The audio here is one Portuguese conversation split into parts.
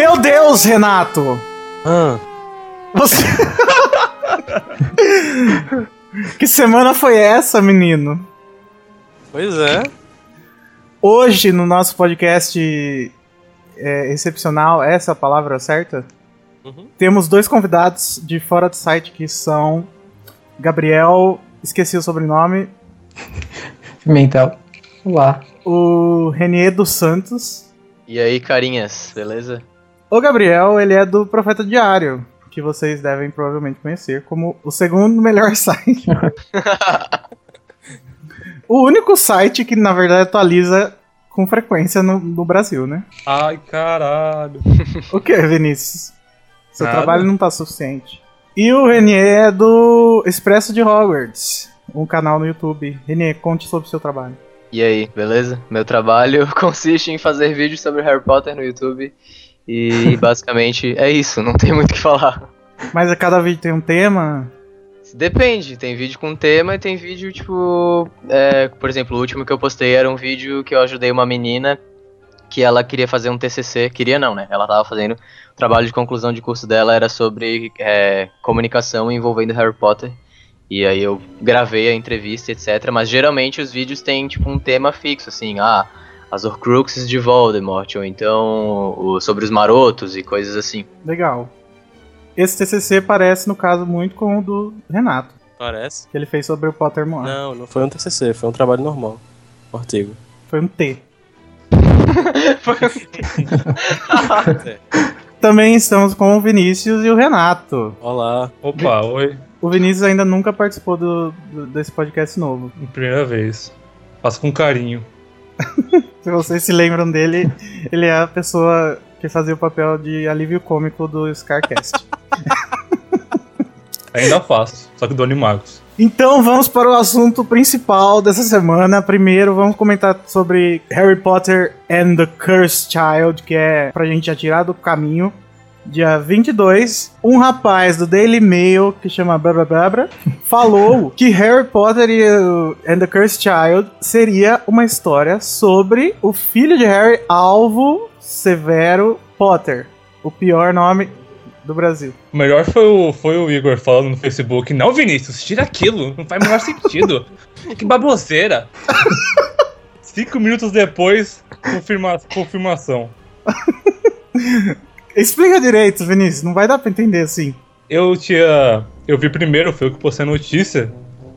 Meu Deus, Renato! Ah, Você. que semana foi essa, menino? pois é. Hoje, no nosso podcast é, excepcional, essa é a palavra certa? Uhum. Temos dois convidados de fora do site que são Gabriel, esqueci o sobrenome, Pimentel. Olá. o Renier dos Santos. E aí, carinhas, beleza? O Gabriel, ele é do Profeta Diário, que vocês devem provavelmente conhecer como o segundo melhor site. o único site que, na verdade, atualiza com frequência no, no Brasil, né? Ai, caralho. O que, Vinícius? Seu Nada. trabalho não tá suficiente. E o Renier é do Expresso de Hogwarts, um canal no YouTube. Renier, conte sobre o seu trabalho. E aí, beleza? Meu trabalho consiste em fazer vídeos sobre Harry Potter no YouTube. E basicamente é isso, não tem muito o que falar. Mas a cada vídeo tem um tema. Depende, tem vídeo com tema e tem vídeo tipo. é, por exemplo, o último que eu postei era um vídeo que eu ajudei uma menina que ela queria fazer um TCC. Queria não, né? Ela tava fazendo. O trabalho de conclusão de curso dela era sobre é, comunicação envolvendo Harry Potter. E aí eu gravei a entrevista, etc. Mas geralmente os vídeos têm tipo um tema fixo, assim, ah, as Horcruxes de Voldemort, ou então o- sobre os marotos e coisas assim. Legal. Esse TCC parece, no caso, muito com o do Renato, Parece. que ele fez sobre o Pottermore. Não, não foi um TCC, foi um trabalho normal. Um artigo. Foi um T. É. Também estamos com o Vinícius e o Renato. Olá. Opa, oi. O Vinícius ainda nunca participou do, do- desse podcast novo. Primeira vez. Faço com carinho. Se vocês se lembram dele, ele é a pessoa que fazia o papel de alívio cômico do Scarcast. Ainda faço, só que do Animagos. Então vamos para o assunto principal dessa semana. Primeiro vamos comentar sobre Harry Potter and the Cursed Child, que é pra gente já tirar do caminho. Dia 22, um rapaz do Daily Mail, que chama Babra Babra, falou que Harry Potter e o- and the Cursed Child seria uma história sobre o filho de Harry, Alvo Severo Potter. O pior nome do Brasil. O melhor foi o, foi o Igor falando no Facebook: Não, Vinícius, tira aquilo, não faz o menor sentido. que baboseira. Cinco minutos depois, confirma, confirmação. Explica direito, Vinícius, não vai dar pra entender assim. Eu tinha. Eu vi primeiro, foi eu que postei a notícia.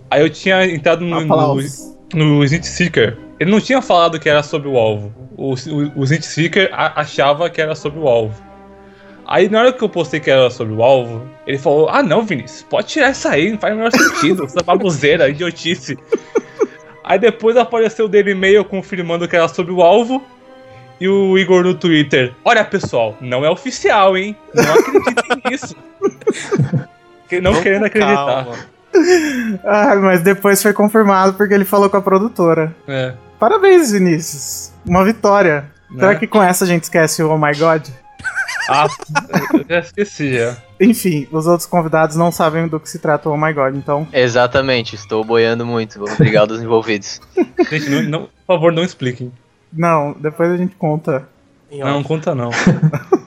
Aí eu tinha entrado no, no, Aplausos. no Snit Seeker. Ele não tinha falado que era sobre o alvo. O, o, o Seeker achava que era sobre o alvo. Aí na hora que eu postei que era sobre o alvo, ele falou: Ah não, Vinícius, pode tirar isso aí, não faz o menor sentido, essa baboseira, idiotice. Aí depois apareceu o Daily Mail confirmando que era sobre o alvo. E o Igor no Twitter: Olha pessoal, não é oficial, hein? Não acreditem nisso. Que- Não Vamos querendo acreditar. calma. Ah, mas depois foi confirmado porque ele falou com a produtora. É. Parabéns, Vinícius. Uma vitória. Será Né? que com essa a gente esquece o Oh My God? Ah, eu já esqueci já. Enfim, os outros convidados não sabem do que se trata o Oh My God, então. Exatamente, estou boiando muito. Obrigado aos envolvidos. Gente, não, não- por favor, não expliquem. Não, depois a gente conta. Não, conta não.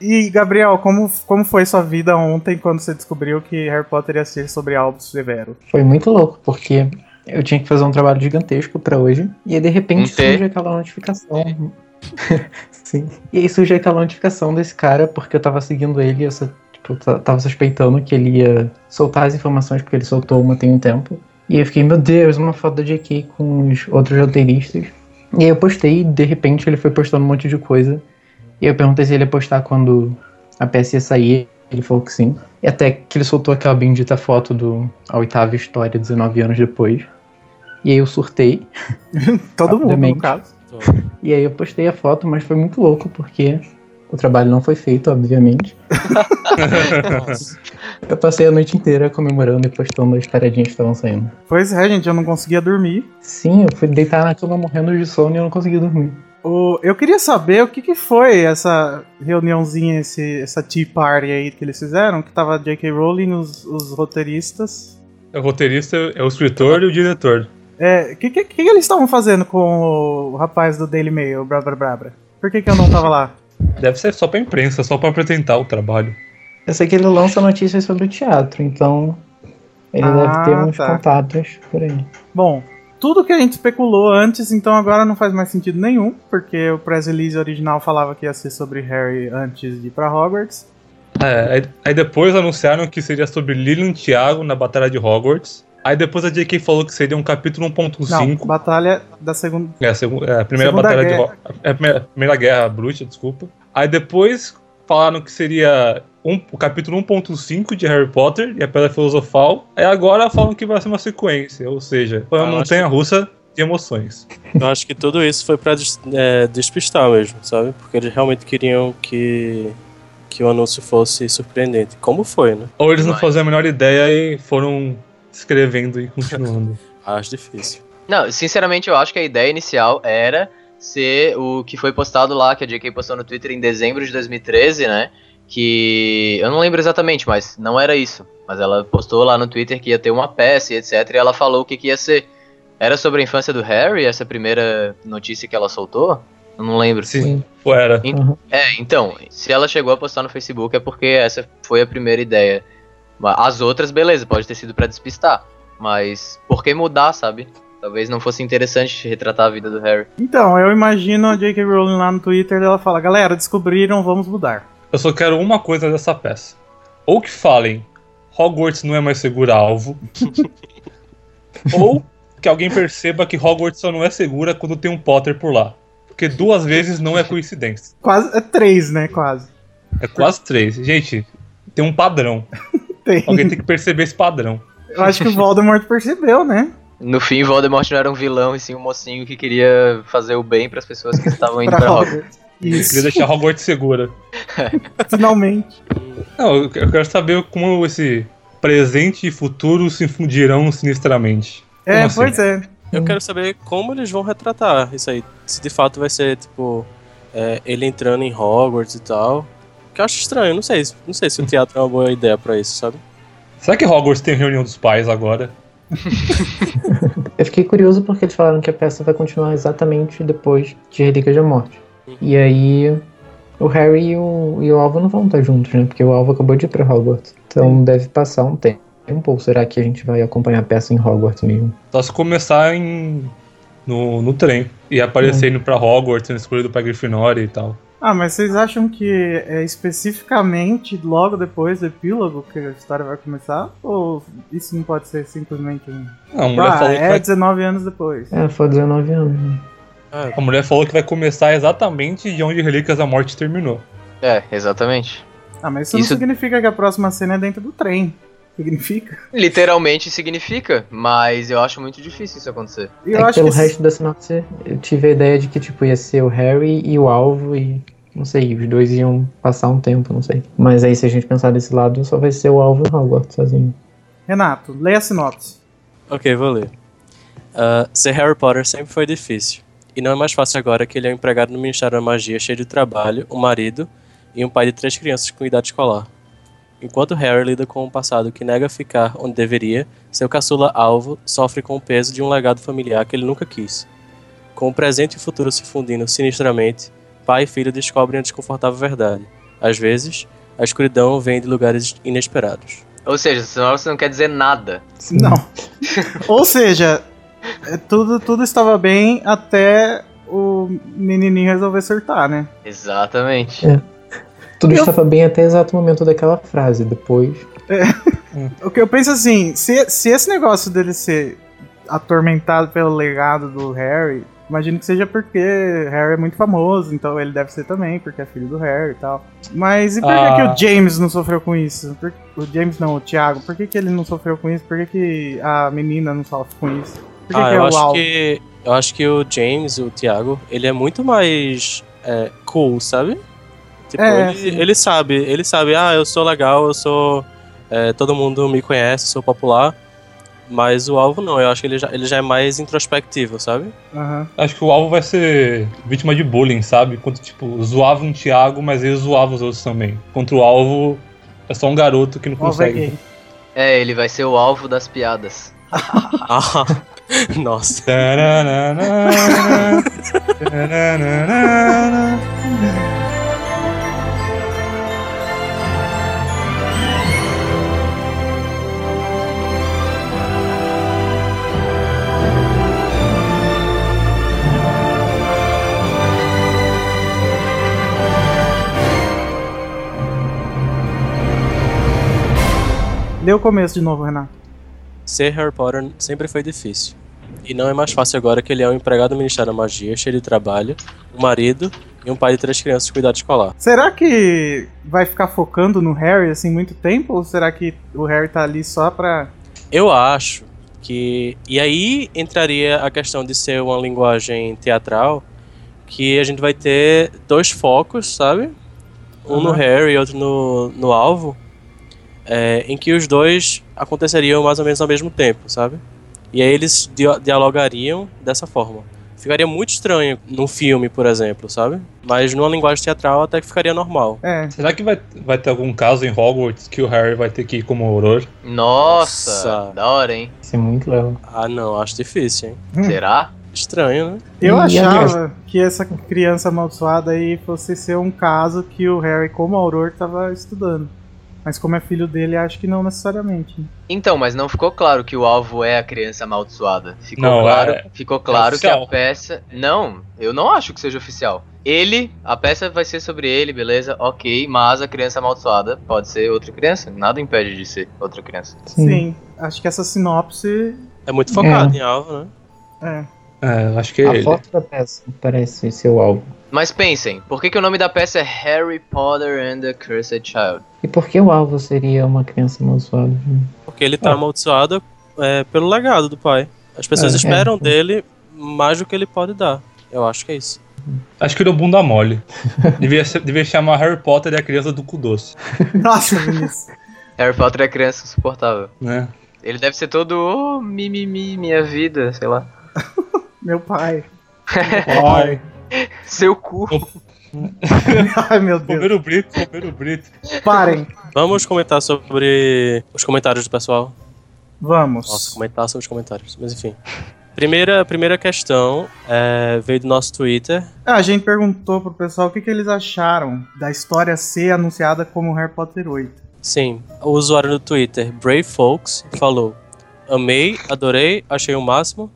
E, Gabriel, como, como foi sua vida ontem quando você descobriu que Harry Potter ia ser sobre Albus Severo? Foi muito louco, porque eu tinha que fazer um trabalho gigantesco pra hoje. E aí, de repente, T. surge aquela notificação. Sim. E aí surge aquela notificação desse cara, porque eu tava seguindo ele, eu tipo, ta- tava suspeitando que ele ia soltar as informações, porque ele soltou uma tem um tempo. E aí eu fiquei, meu Deus, uma foto da JK com os outros roteiristas. E aí eu postei, e de repente ele foi postando um monte de coisa. E eu perguntei se ele ia postar quando a peça ia sair. Ele falou que sim. E até que ele soltou aquela bendita foto do A Oitava História 19 anos depois. E aí eu surtei. Todo mundo, no caso. E aí eu postei a foto, mas foi muito louco, porque o trabalho não foi feito, obviamente. Eu passei a noite inteira comemorando e postando as paradinhas que estavam saindo. Pois é, gente, eu não conseguia dormir. Sim, eu fui deitar na cama morrendo de sono e eu não consegui dormir. O, eu queria saber o que, que foi essa reuniãozinha, esse, essa tea party aí que eles fizeram, que tava J.K. Rowling, os, os roteiristas. O roteirista é o escritor e o diretor. É, o que, que, que eles estavam fazendo com o rapaz do Daily Mail, o Brabra Brabra? Por que, que eu não tava lá? Deve ser só pra imprensa, só pra apresentar o trabalho. Eu sei que ele lança notícias sobre o teatro, então ele Ah, deve ter uns tá. contatos por aí. Bom, tudo que a gente especulou antes, então agora não faz mais sentido nenhum, porque o press release original falava que ia ser sobre Harry antes de ir pra Hogwarts. É, aí, aí depois anunciaram que seria sobre Lilian e Thiago na Batalha de Hogwarts. Aí depois a JK falou que seria um capítulo Não, 1.5. batalha da segunda. É, a, segu- é, a primeira Segunda batalha de Guerra. Hogwarts. É a primeira, primeira guerra bruxa, desculpa. Aí depois falaram que seria um, o capítulo 1.5 de Harry Potter e a Pedra Filosofal. Aí agora falam que vai ser uma sequência, ou seja, foi uma Ah, montanha russa de emoções. Eu acho que tudo isso foi pra des- é, despistar mesmo, sabe? Porque eles realmente queriam que, que o anúncio fosse surpreendente. Como foi, né? Ou eles não faziam a menor ideia e foram escrevendo e continuando. Acho difícil. Não, sinceramente, eu acho que a ideia inicial era ser o que foi postado lá, que a JK postou no Twitter em dezembro de 2013, né? Que. Eu não lembro exatamente, mas não era isso. Mas ela postou lá no Twitter que ia ter uma peça e etc. E ela falou o que, que ia ser. Era sobre a infância do Harry, essa primeira notícia que ela soltou? Eu não lembro. Sim, ou era. É, então, se ela chegou a postar no Facebook é porque essa foi a primeira ideia. As outras, beleza, pode ter sido pra despistar. Mas por que mudar, sabe? Talvez não fosse interessante retratar a vida do Harry. Então, eu imagino a J.K. Rowling lá no Twitter dela fala: galera, descobriram, vamos mudar. Eu só quero uma coisa dessa peça. Ou que falem, Hogwarts não é mais segura alvo. ou que alguém perceba que Hogwarts só não é segura quando tem um Potter por lá. Porque duas vezes não é coincidência. Quase. É três, né? Quase. É quase três. Gente, tem um padrão. Tem. Alguém tem que perceber esse padrão. Eu acho que o Voldemort percebeu, né? No fim, Voldemort não era um vilão, e sim um mocinho que queria fazer o bem pras pessoas que estavam indo Pra pra Hogwarts. Hogwarts. Queria Isso, deixar Hogwarts segura. finalmente. Não, eu quero saber como esse presente e futuro se infundirão sinistramente. É, assim? pois é. Eu quero saber como eles vão retratar isso aí. Se de fato vai ser, tipo, é, ele entrando em Hogwarts e tal. Que eu acho estranho, não sei. Não sei se o teatro é uma boa ideia pra isso, sabe? Será que Hogwarts tem reunião dos pais agora? Eu fiquei curioso porque eles falaram que a peça vai continuar exatamente depois de Relíquias da Morte. E aí o Harry e o, e o Alvo não vão estar juntos, né? Porque o Alvo acabou de ir pra Hogwarts. Então deve passar um tempo. Ou será que a gente vai acompanhar a peça em Hogwarts mesmo? Só se começar em, no, no trem e aparecer indo pra Hogwarts, sendo escolhido pra Grifinória e tal. Ah, mas vocês acham que é especificamente logo depois do epílogo que a história vai começar? Ou isso não pode ser simplesmente um. Não, a mulher, Ah, falou que é vai, 19 anos depois. É, foi 19 anos. né? Ah, a mulher falou que vai começar exatamente de onde Relíquias da Morte terminou. É, exatamente. Ah, mas isso, Isso- não significa que a próxima cena é dentro do trem. Significa? Literalmente significa, mas eu acho muito difícil isso acontecer. E é eu que acho pelo que. resto da sinopse eu tive a ideia de que tipo ia ser o Harry e o Alvo e não sei, os dois iam passar um tempo, não sei. Mas aí se a gente pensar desse lado, só vai ser o Alvo e o Hogwarts sozinho. Renato, leia a sinopse. Ok, vou ler. Ah, ser Harry Potter sempre foi difícil. E não é mais fácil agora que ele é um empregado no Ministério da Magia cheio de trabalho, um marido e um pai de três crianças com idade escolar. Enquanto Harry lida com um passado que nega ficar onde deveria, seu caçula alvo sofre com o peso de um legado familiar que ele nunca quis. Com o presente e o futuro se fundindo sinistramente, pai e filho descobrem a desconfortável verdade. Às vezes, a escuridão vem de lugares inesperados. Ou seja, senão você não quer dizer nada. Não. Ou seja, é, tudo, tudo estava bem até o menininho resolver surtar, né? Exatamente. É. Tudo Eu- estava bem até o exato momento daquela frase. Depois, O que eu penso assim, se, se esse negócio dele ser atormentado pelo legado do Harry, imagino que seja porque Harry é muito famoso, então ele deve ser também, porque é filho do Harry e tal. Mas e por que, Ah. que o James não sofreu com isso? Por- o James não, o Thiago, por que, que ele não sofreu com isso? Por que, que a menina não sofre com isso? Por que, ah, que é eu o acho que eu acho que o James, o Thiago, ele é muito mais é, cool, sabe? Tipo, É, ele, ele sabe, ele sabe, ah, eu sou legal, eu sou. é, todo mundo me conhece, sou popular. Mas o alvo não, eu acho que ele já, ele já é mais introspectivo, sabe? Aham. Acho que o alvo vai ser vítima de bullying, sabe? Enquanto, tipo, zoava um Thiago, mas ele zoava os outros também. Contra o alvo, é só um garoto que não O é consegue. gay. É, ele vai ser o alvo das piadas. Ah, nossa. Lê o começo de novo, Renato. Ser Harry Potter sempre foi difícil. E não é mais fácil agora que ele é um empregado do Ministério da Magia, cheio de trabalho, um marido e um pai de três crianças de cuidado escolar. Será que vai ficar focando no Harry assim muito tempo? Ou será que o Harry tá ali só pra. Eu acho que. E aí entraria a questão de ser uma linguagem teatral, que a gente vai ter dois focos, sabe? Um no Aham. Harry e outro no, no alvo, é, em que os dois aconteceriam mais ou menos ao mesmo tempo, sabe? E aí eles dia- dialogariam dessa forma. Ficaria muito estranho num filme, por exemplo, sabe? Mas numa linguagem teatral até que ficaria normal. É. Será que vai, vai ter algum caso em Hogwarts que o Harry vai ter que ir como Auror? Nossa, Nossa. da hora, hein? Isso é muito legal. Ah, não, acho difícil, hein? Hum. Será? Estranho, né? Eu E a achava que essa criança amaldiçoada aí fosse ser um caso que o Harry, como Auror, tava estudando. Mas como é filho dele, acho que não necessariamente. Então, mas não ficou claro que o alvo é a criança amaldiçoada. Ficou Não, claro, é- ficou claro que a peça. Não, eu não acho que seja oficial. Ele, a peça vai ser sobre ele, beleza? Ok, mas a criança amaldiçoada pode ser outra criança. Nada impede de ser outra criança. Sim. Acho que essa sinopse. É muito focado É. em alvo, né? É. É, acho que é A ele. foto da peça parece ser o alvo. Mas pensem, por que, que o nome da peça é Harry Potter and the Cursed Child? E por que o alvo seria uma criança amaldiçoada? Porque ele tá Ah. amaldiçoado é, pelo legado do pai. As pessoas É, esperam é. dele mais do que ele pode dar. Eu acho que é isso. Acho que ele é o bunda mole. devia, ser- devia chamar Harry Potter e a criança do cu doce, Nossa, Vinícius. Harry Potter é criança insuportável. né? Ele deve ser todo, oh, mimimi, minha vida, sei lá. Meu pai. Ai, Seu cu. Ai, meu Deus. comer o brito, comer o brito. Parem. Vamos comentar sobre os comentários do pessoal. Vamos. Nossa, comentar sobre os comentários. Mas enfim. Primeira, primeira questão é, veio do nosso Twitter. Ah, a gente perguntou pro pessoal o que, que eles acharam da história ser anunciada como Harry Potter 8. Sim, o usuário do Twitter, Brave Folks, falou: Amei, adorei, achei o máximo.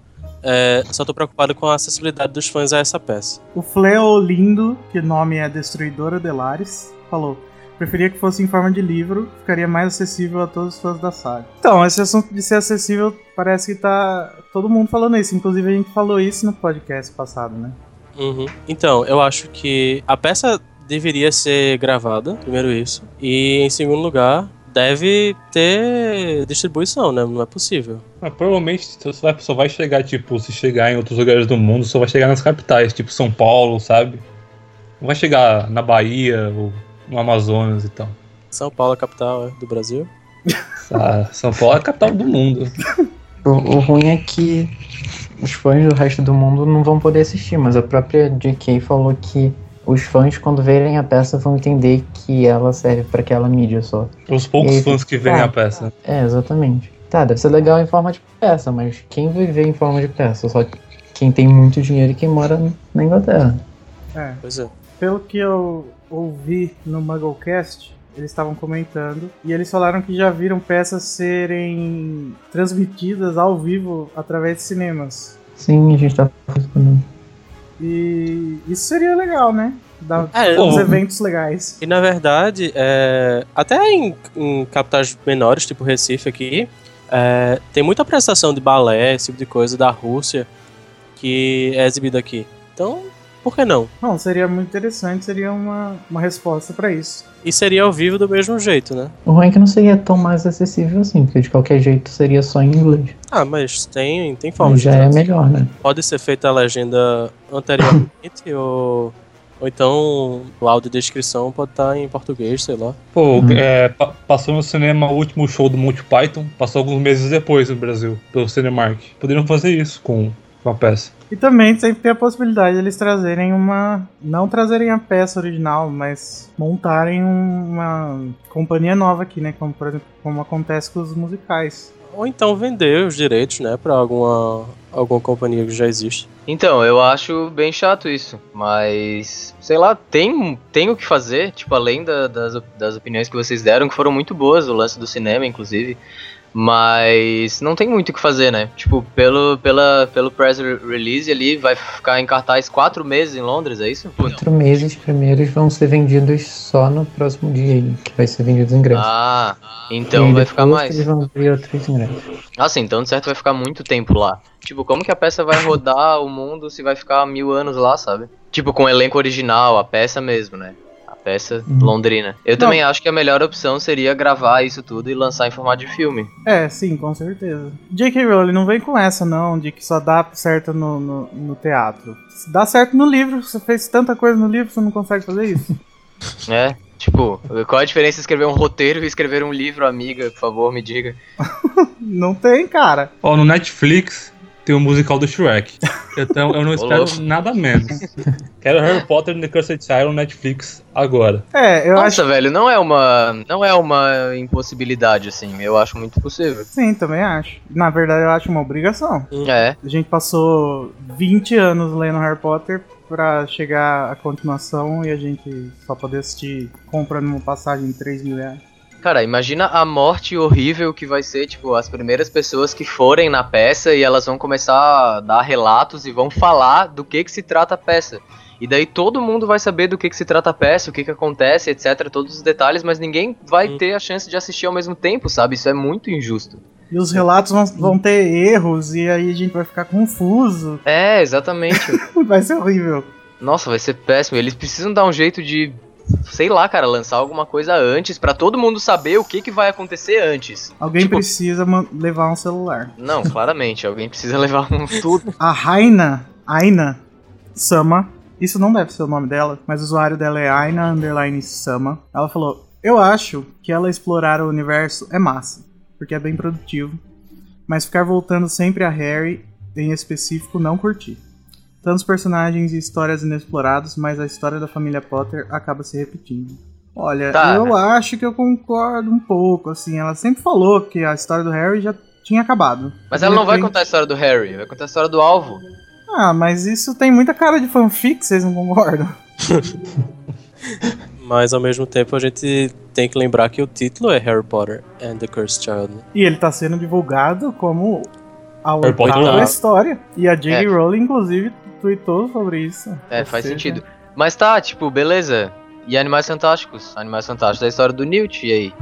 É, só tô preocupado com a acessibilidade dos fãs a essa peça. O Fleo Lindo, que o nome é Destruidora Delares, falou: Preferia que fosse em forma de livro, ficaria mais acessível a todos os fãs da saga. Então, esse assunto de ser acessível parece que tá todo mundo falando isso. Inclusive, a gente falou isso no podcast passado, né? Uhum. Então, eu acho que a peça deveria ser gravada, primeiro isso. E em segundo lugar, deve ter distribuição, né? Não é possível. Mas provavelmente só vai, só vai chegar, tipo, se chegar em outros lugares do mundo, só vai chegar nas capitais, tipo São Paulo, sabe? Não vai chegar na Bahia ou no Amazonas e tal. São Paulo, a capital é, do Brasil. Ah, São Paulo é a capital do mundo. O, o ruim é que os fãs do resto do mundo não vão poder assistir, mas a própria J.K. falou que os fãs, quando verem a peça, vão entender que ela serve pra aquela mídia só. Os poucos aí, fãs que verem ah, a peça. É, exatamente. Tá, deve ser legal em forma de peça, mas quem vai ver em forma de peça? Só quem tem muito dinheiro e quem mora na Inglaterra. É. Pois é. Pelo que eu ouvi no Mugglecast, eles estavam comentando e eles falaram que já viram peças serem transmitidas ao vivo através de cinemas. Sim, a gente tá falando. E isso seria legal, né? Dar É, uns eventos legais. E na verdade, é, até em, em capitais menores, tipo Recife aqui, é, tem muita apresentação de balé, esse tipo de coisa da Rússia que é exibida aqui. Então, por que não? Não, seria muito interessante, seria uma, uma resposta pra isso. E seria ao vivo do mesmo jeito, né? O ruim é que não seria tão mais acessível assim, porque de qualquer jeito seria só em inglês. Ah, mas tem, tem forma Mas de já é melhor, né? Pode ser feita a legenda anteriormente ou, ou então o áudio de descrição pode estar em português, sei lá. Pô, Uhum. é, pa- passou no cinema o último show do Monty Python, passou alguns meses depois no Brasil, pelo Cinemark. Poderiam fazer isso com, com a peça. E também sempre tem a possibilidade de eles trazerem uma. Não trazerem a peça original, mas montarem um- uma companhia nova aqui, né? Como, por exemplo, como acontece com os musicais. Ou então vender os direitos, né, pra alguma, alguma companhia que já existe. Então, eu acho bem chato isso, mas sei lá, tem, tem o que fazer, tipo, além da- das, das opiniões que vocês deram, que foram muito boas, o lance do cinema, inclusive. Mas não tem muito o que fazer, né? Tipo, pelo, pela, pelo press re- release ali, vai ficar em cartaz quatro meses em Londres, é isso? Quatro meses primeiros vão ser vendidos só no próximo dia que vai ser vendidos ingressos. Ah, então vai ficar mais. Eles vão abrir outros ingressos. Ah, sim, então de certo vai ficar muito tempo lá. Tipo, como que a peça vai rodar o mundo se vai ficar mil anos lá, sabe? Tipo, com o elenco original, a peça mesmo, né? Peça Uhum. londrina. Eu também acho que a melhor opção seria gravar isso tudo e lançar em formato de filme. É, sim, com certeza. J.K. Rowling não vem com essa, não, de que só dá certo no, no, no teatro. Se dá certo no livro, você fez tanta coisa no livro, você não consegue fazer isso. É, tipo, qual a diferença de escrever um roteiro e escrever um livro, amiga? Por favor, me diga. não tem, cara. Ó, no Netflix tem o musical do Shrek. Então eu não espero nada menos. Quero Harry Potter and the Cursed Child no Netflix agora. É, eu Nossa, acho. velho, não é uma. Não é uma impossibilidade, assim. Eu acho muito possível. Sim, também acho. Na verdade, eu acho uma obrigação. É. A gente passou 20 anos lendo Harry Potter pra chegar à continuação e a gente só poder assistir comprando uma passagem de 3 mil reais. Cara, imagina a morte horrível que vai ser, tipo, as primeiras pessoas que forem na peça e elas vão começar a dar relatos e vão falar do que que se trata a peça. E daí todo mundo vai saber do que que se trata a peça, o que que acontece, etc, todos os detalhes, mas ninguém vai Hum. ter a chance de assistir ao mesmo tempo, sabe? Isso é muito injusto. E os relatos vão, vão ter erros e aí a gente vai ficar confuso. É, exatamente. Vai ser horrível. Nossa, vai ser péssimo. Eles precisam dar um jeito de, sei lá, cara, lançar alguma coisa antes pra todo mundo saber o que que vai acontecer antes. Alguém Tipo- precisa levar um celular. Não, claramente, alguém precisa levar um tudo. A Raina, Aina Sama, isso não deve ser o nome dela, mas o usuário dela é Aina Underline Sama. Ela falou: Eu acho que ela explorar o universo é massa, porque é bem produtivo, mas ficar voltando sempre a Harry, em específico, não curti. Tantos personagens e histórias inexplorados, mas a história da família Potter acaba se repetindo. Olha, Tá. eu acho que eu concordo um pouco, assim, ela sempre falou que a história do Harry já tinha acabado. Mas ela não vai contar a história do Harry, vai contar a história do alvo. Ah, mas isso tem muita cara de fanfic, vocês não concordam? Mas ao mesmo tempo a gente tem que lembrar que o título é Harry Potter and the Cursed Child. né? E ele tá sendo divulgado como a oitava tá. história. E a J.K. É. Rowling, inclusive, tweetou sobre isso. É, faz seja, sentido. Mas tá, tipo, beleza. E Animais Fantásticos? Animais Fantásticos é a história do Newt, e aí?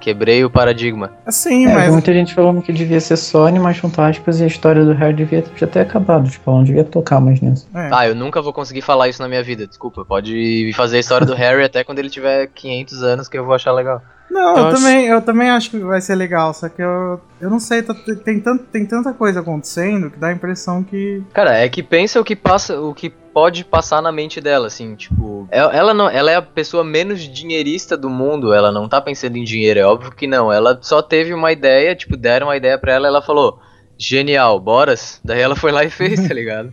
Quebrei o paradigma. Sim, É, mas muita gente falando que devia ser só Animais Fantásticos e a história do Harry devia ter acabado. Tipo, ela não devia tocar mais nisso. é. Tá, eu nunca vou conseguir falar isso na minha vida, desculpa. Pode fazer a história do Harry até quando ele tiver 500 anos, que eu vou achar legal. Não, Eu eu, acho- também, eu também acho que vai ser legal, só que eu, eu não sei, tá- tem, tanto, tem tanta coisa acontecendo que dá a impressão que. Cara, é que pensa o que passa, o que pode passar na mente dela, assim, tipo, el- ela não, ela é a pessoa menos dinheirista do mundo, ela não tá pensando em dinheiro, é óbvio que não, ela só teve uma ideia, tipo, deram uma ideia pra ela, ela falou, genial, boras, daí ela foi lá e fez, tá ligado?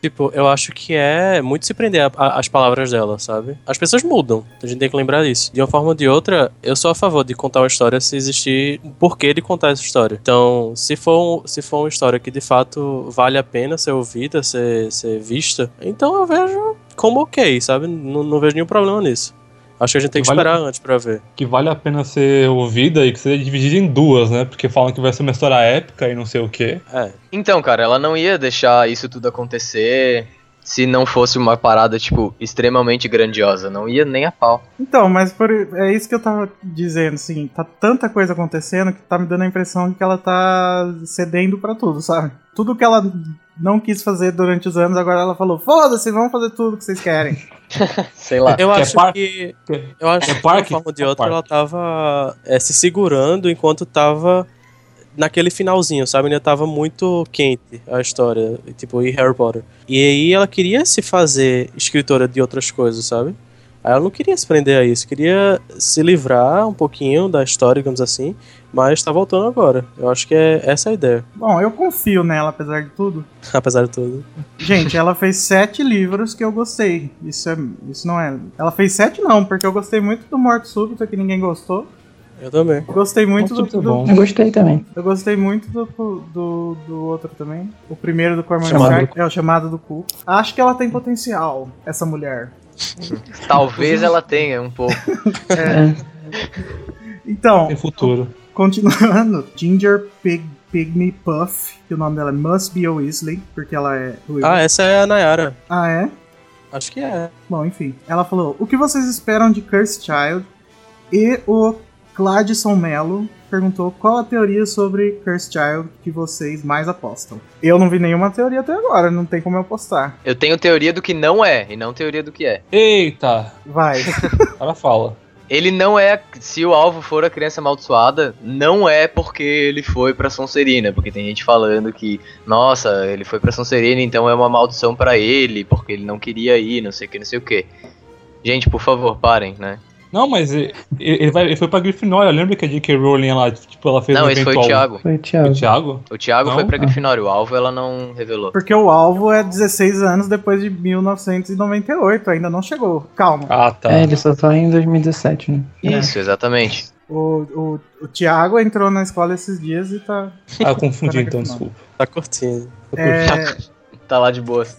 Tipo, eu acho que é muito se prender a- a- às palavras dela, sabe? As pessoas mudam, a gente tem que lembrar disso. De uma forma ou de outra, eu sou a favor de contar uma história se existir um porquê de contar essa história. Então, se for, um- se for uma história que de fato vale a pena ser ouvida, ser, ser vista, então eu vejo como ok, sabe? Não, não vejo nenhum problema nisso. Acho que a gente tem que Vale- esperar antes pra ver. Que vale a pena ser ouvida e que seja dividida em duas, né? Porque falam que vai ser uma história épica e não sei o quê. É, Então, cara, ela não ia deixar isso tudo acontecer se não fosse uma parada, tipo, extremamente grandiosa, não ia nem a pau. Então, mas por- é isso que eu tava dizendo, assim, tá tanta coisa acontecendo que tá me dando a impressão que ela tá cedendo pra tudo, sabe? Tudo que ela não quis fazer durante os anos, agora ela falou: foda-se, vamos fazer tudo que vocês querem. Sei lá. eu Que acho que. Eu acho que de uma forma ou de É outra ela tava é, se segurando enquanto tava naquele finalzinho, sabe? Ainda tava muito quente a história, tipo, e Harry Potter. E aí ela queria se fazer escritora de outras coisas, sabe? Aí ela não queria se prender a isso, queria se livrar um pouquinho da história, digamos assim, mas tá voltando agora. Eu acho que é essa a ideia, Bom, eu confio nela, apesar de tudo. apesar de tudo. Gente, ela fez sete livros que eu gostei. Isso, é, isso não é. Ela fez sete, não, porque eu gostei muito do Morto Súbito, que ninguém gostou. Eu também. Gostei muito do, do- bom. Eu gostei também. Eu gostei muito do, do, do outro também. O primeiro do Cormac Chamado Stark é o chamado do cu. Acho que ela tem potencial, essa mulher. Talvez ela tenha um pouco. É. Então, Tem futuro. Continuando, Ginger Pig, Pygmy Puff, que o nome dela é Must Be a Weasley, porque ela é ruiva. Ah, essa é a Nayara. Ah, é? Acho que é. Bom, enfim. Ela falou: O que vocês esperam de Cursed Child? E o Gladson Mello perguntou qual a teoria sobre Cursed Child que vocês mais apostam. Eu não vi nenhuma teoria até agora, não tem como eu apostar. Eu tenho teoria do que não é, e não teoria do que é. Eita, Vai. ela fala. Ele não é. Se o alvo for a criança amaldiçoada, não é porque ele foi pra Sonserina. Porque tem gente falando que, nossa, ele foi pra Sonserina, então é uma maldição pra ele, porque ele não queria ir, não sei o que, não sei o que. Gente, por favor, parem, né? Não, mas ele, ele, vai, ele foi pra Grifinória. Lembra que a J.K. Rowling ela, tipo, ela fez não, um esse foi o Thiago. Foi o O Thiago. Thiago? O Thiago Não? foi pra Ah. Grifinória, o alvo ela não revelou. Porque o alvo é 16 anos depois de 1998, ainda não chegou. Calma. Ah, tá. É, ele só tá em 2017, né? Isso, exatamente. O, o, o Thiago entrou na escola esses dias e tá. Ah, eu confundi Tá então, na desculpa. Tá curtindo. É, Tá lá de boas.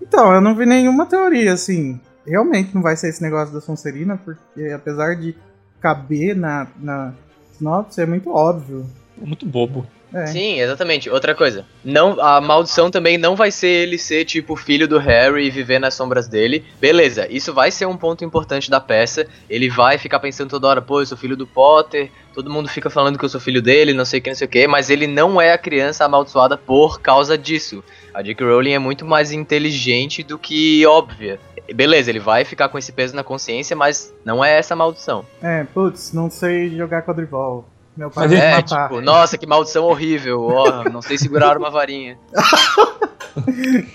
Então, eu não vi nenhuma teoria, assim. Realmente não vai ser esse negócio da Sonserina, porque apesar de caber na, na sinopse, é muito óbvio. Muito bobo. É. Sim, exatamente. Outra coisa. Não, a maldição também não vai ser ele ser tipo filho do Harry e viver nas sombras dele. Beleza, isso vai ser um ponto importante da peça. Ele vai ficar pensando toda hora, pô, eu sou filho do Potter. Todo mundo fica falando que eu sou filho dele, não sei o que, não sei o que. Mas ele não é a criança amaldiçoada por causa disso. A J.K. Rowling é muito mais inteligente do que óbvia. Beleza, ele vai ficar com esse peso na consciência, mas não é essa a maldição. É, putz, não sei jogar quadribol. Meu pai Mas É, matar. tipo, nossa, que maldição horrível. Ó, não sei segurar uma varinha.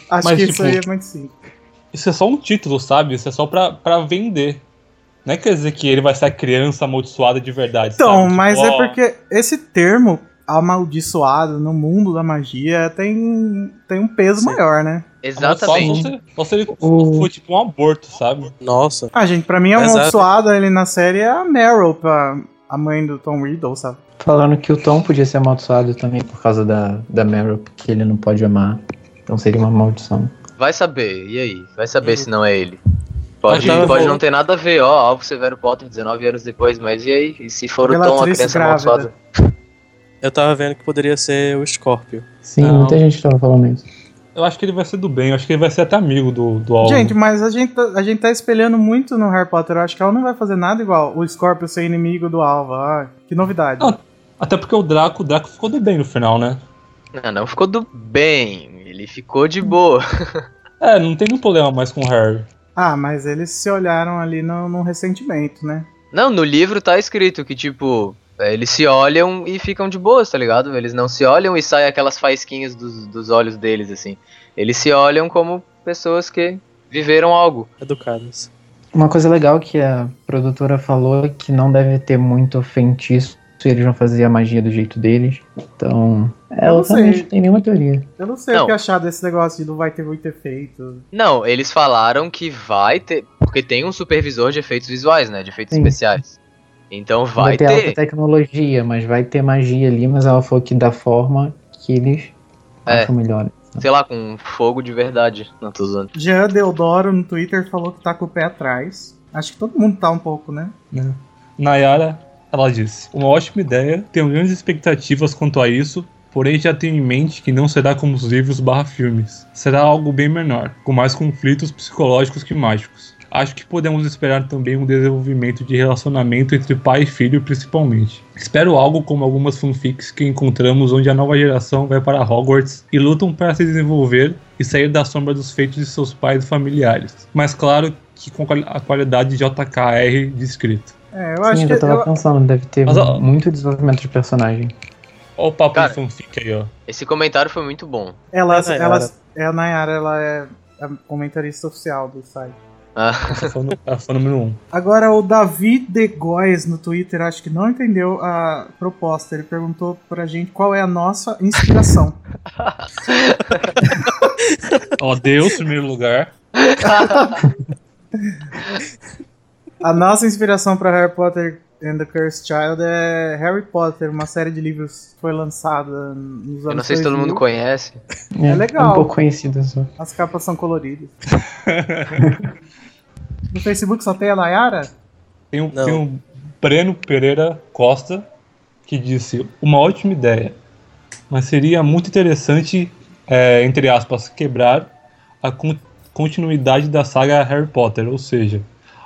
Acho mas, que tipo, isso aí é muito simples. Isso é só um título, sabe? Isso é só pra, pra vender. Não é quer dizer que ele vai ser a criança amaldiçoada de verdade. Então, sabe? mas Tipo, é ó, porque esse termo amaldiçoado no mundo da magia tem, tem um peso Sim. maior, né? Exatamente. Só, se, ele O- for tipo um aborto, sabe? Nossa. Ah, gente, pra mim a Exato. amaldiçoada ali na série é a Meryl, pra a mãe do Tom Riddle, sabe? Falando que o Tom podia ser amaldiçoado também por causa da, da Meryl, porque ele não pode amar. Então seria uma maldição. Vai saber, e aí? Vai saber se não é ele. Pode, pode não ter nada a ver, ó, Alvo Severo Potter 19 anos depois, mas e aí? E se for o Tom, a criança grávida. amaldiçoada? Eu tava vendo que poderia ser o Scorpio. Sim, Não. muita gente tava falando isso. Eu acho que ele vai ser do bem, eu acho que ele vai ser até amigo do, do Alvo. Gente, mas a gente, tá- a gente tá espelhando muito no Harry Potter. Eu acho que ela não vai fazer nada igual o Scorpio ser inimigo do Alva. Ah, que novidade. Não. Até porque o Draco, o Draco ficou do bem no final, né? Não, não ficou do bem, ele ficou de boa. É, não tem nenhum problema mais com o Harry. Ah, mas eles se olharam ali no, no ressentimento, né? Não, no livro tá escrito que, tipo, eles se olham e ficam de boas, tá ligado? Eles não se olham e saem aquelas faísquinhas dos, dos olhos deles, assim. Eles se olham como pessoas que viveram algo. Educados. Uma coisa legal que a produtora falou é que não deve ter muito feitiço e eles vão fazer a magia do jeito deles. Então, Eu ela não sei. também não tem nenhuma teoria. Eu não sei Não. o que achar desse negócio de não vai ter muito efeito. Não, eles falaram que vai ter. Porque tem um supervisor de efeitos visuais, né? De efeitos Sim. especiais. Então vai, ter, alta ter. tecnologia, mas vai ter magia ali, mas ela falou que da forma que eles É. acham melhor. Sei lá, com fogo de verdade. Não tô usando. Jean Deodoro no Twitter falou que tá com o pé atrás. Acho que todo mundo tá um pouco, né? Nayara, ela disse: Uma ótima ideia, tenho grandes expectativas quanto a isso, porém já tenho em mente que não será como os livros barra filmes. Será algo bem menor, com mais conflitos psicológicos que mágicos. Acho que podemos esperar também um desenvolvimento de relacionamento entre pai e filho, principalmente. Espero algo como algumas fanfics que encontramos onde a nova geração vai para Hogwarts e lutam para se desenvolver e sair da sombra dos feitos de seus pais e familiares. Mas claro que com a qualidade de JKR de escrito. É, eu Sim, acho eu que. já tava eu- pensando, deve ter Mas, muito desenvolvimento de personagem. Olha o papo Cara. de fanfic aí, ó. Esse comentário foi muito bom. ela, É a Nayara. ela, é a Nayara, ela é a comentarista oficial do site. Ah, Essa foi no- número 1. Um. Agora, o Davi De Góes no Twitter, acho que não entendeu a proposta. Ele perguntou pra gente qual é a nossa inspiração. Ó, Deus, em primeiro lugar. a nossa inspiração pra Harry Potter and the Cursed Child é Harry Potter, uma série de livros que foi lançada nos anos eu não sei se todo 2000. mundo conhece. É, legal. um pouco conhecido só. As capas são coloridas. no Facebook só tem a Nayara? Tem um, tem um Breno Pereira Costa. que disse uma ótima ideia, mas seria muito interessante, é, entre aspas, quebrar a con- continuidade da saga Harry Potter, ou seja,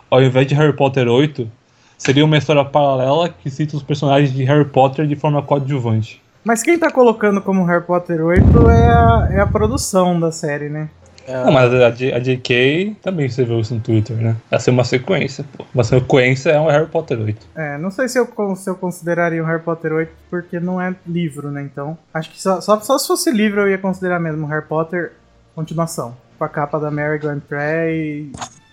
ao invés de Harry Potter 8, seria uma história paralela que cita os personagens de Harry Potter de forma coadjuvante. Mas quem tá colocando como Harry Potter 8 é a, é a produção da série, né? É, Não, mas a, J- a JK também escreveu isso no Twitter, né? Vai ser uma sequência, pô. Uma sequência é um Harry Potter 8. É, não sei se eu, se eu consideraria o Harry Potter 8 porque não é livro, né? Então, acho que só, só, só se fosse livro eu ia considerar mesmo Harry Potter continuação. Com a capa da Mary Grant Prey,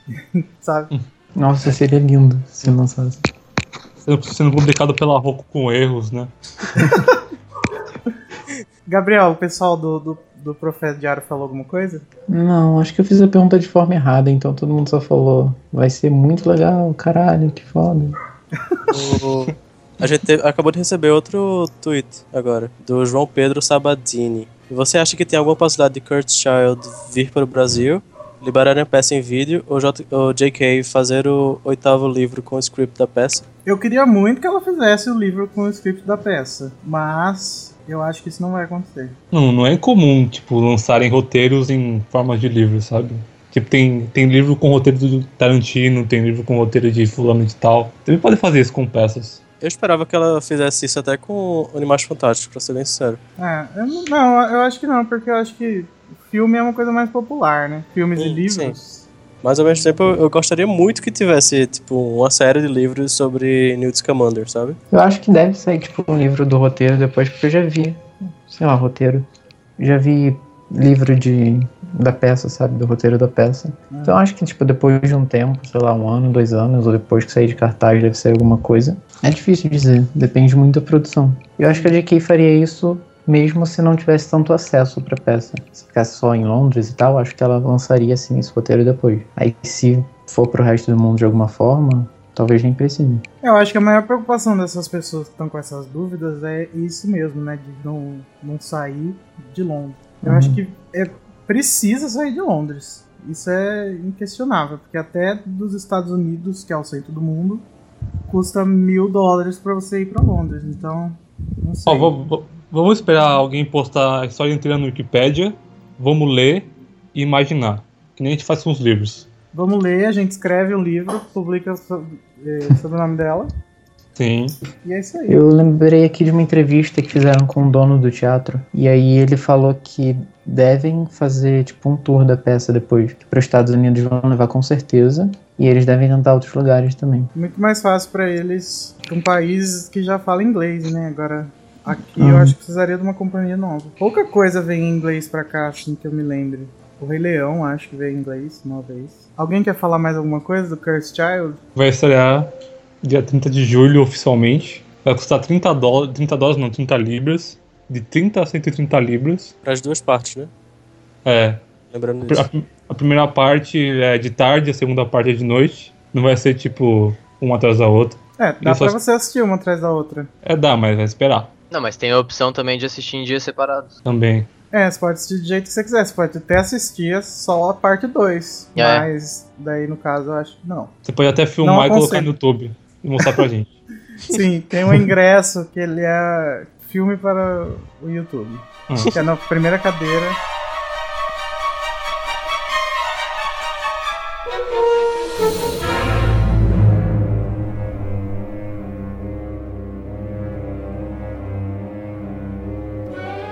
sabe? Nossa, seria lindo se lançasse. Sendo, sendo publicado pela Roku com erros, né? Gabriel, o pessoal do, do, do Profeta Diário falou alguma coisa? Não, acho que eu fiz a pergunta de forma errada, então todo mundo só falou. Vai ser muito legal, caralho, que foda. o- A gente teve- acabou de receber outro tweet agora, do João Pedro Sabadini. Você acha que tem alguma possibilidade de Kurt Child vir para o Brasil, liberarem a peça em vídeo, ou, J ou JK fazer o oitavo livro com o script da peça? Eu queria muito que ela fizesse o livro com o script da peça, mas eu acho que isso não vai acontecer. Não, não é incomum, tipo, lançarem roteiros em forma de livro, sabe? Tipo, tem, tem livro com roteiro do Tarantino, tem livro com roteiro de fulano de tal. Também pode fazer isso com peças. Eu esperava que ela fizesse isso até com Animais Fantásticos, pra ser bem sincero. É, eu não, não, eu acho que não, porque eu acho que filme é uma coisa mais popular, né? Filmes e Sim, livros. Mas ao mesmo tempo eu, gostaria muito que tivesse, tipo, uma série de livros sobre Newt Scamander, sabe? Eu acho que deve sair, tipo, um livro do roteiro depois, porque eu já vi, sei lá, roteiro. Já vi livro de, da peça, sabe? Do roteiro da peça. Então eu acho que, tipo, depois de um tempo, sei lá, um ano, dois anos, ou depois que sair de cartaz, deve sair alguma coisa. É difícil dizer, depende muito da produção. Eu acho que a JK faria isso mesmo se não tivesse tanto acesso pra peça. Se ficasse só em Londres e tal, acho que ela lançaria, assim, esse roteiro depois. Aí, se for pro resto do mundo de alguma forma, talvez nem precise. Eu acho que a maior preocupação dessas pessoas que estão com essas dúvidas é isso mesmo, né? De não, não sair de Londres. Eu Uhum. acho que é, precisa sair de Londres. Isso é inquestionável, porque até dos Estados Unidos, que é o centro do mundo, custa mil dólares pra você ir pra Londres. Então, não sei. Ó, va- va- vamos esperar alguém postar a história inteira no Wikipedia, vamos ler e imaginar. Que nem a gente faz com os livros. Vamos ler, a gente escreve um livro, publica sobre, eh, sobre o nome dela, Sim. e é isso aí. Eu lembrei aqui de uma entrevista que fizeram com o dono do teatro. E aí ele falou que devem fazer tipo um tour da peça depois. Que para os Estados Unidos vão levar com certeza. E eles devem tentar outros lugares também. Muito mais fácil pra eles um país que já fala inglês, né? Agora, aqui eu Uhum. acho que precisaria de uma companhia nova. Pouca coisa vem em inglês pra cá, assim, que eu me lembre. O Rei Leão, acho que veio em inglês uma vez. Alguém quer falar mais alguma coisa do Cursed Child? Vai estrear dia 30 de julho oficialmente. Vai custar 30 dólares, 30 dólares não, 30 libras. De 30 a 130 libras. Para as duas partes, né? É. Lembrando A, disso. a primeira parte é de tarde, a segunda parte é de noite. Não vai ser tipo uma atrás da outra. É, dá Isso pra acho- você assistir uma atrás da outra. É, dá, mas vai esperar Não, mas tem a opção também de assistir em dias separados. também. É, você pode assistir do jeito que você quiser. Você pode até assistir só a parte 2. É. Mas daí, no caso, eu acho que não. Você pode até filmar Não e colocar no YouTube e mostrar pra gente. Sim, tem um ingresso que ele é filme para o YouTube. Hum. Que é na primeira cadeira.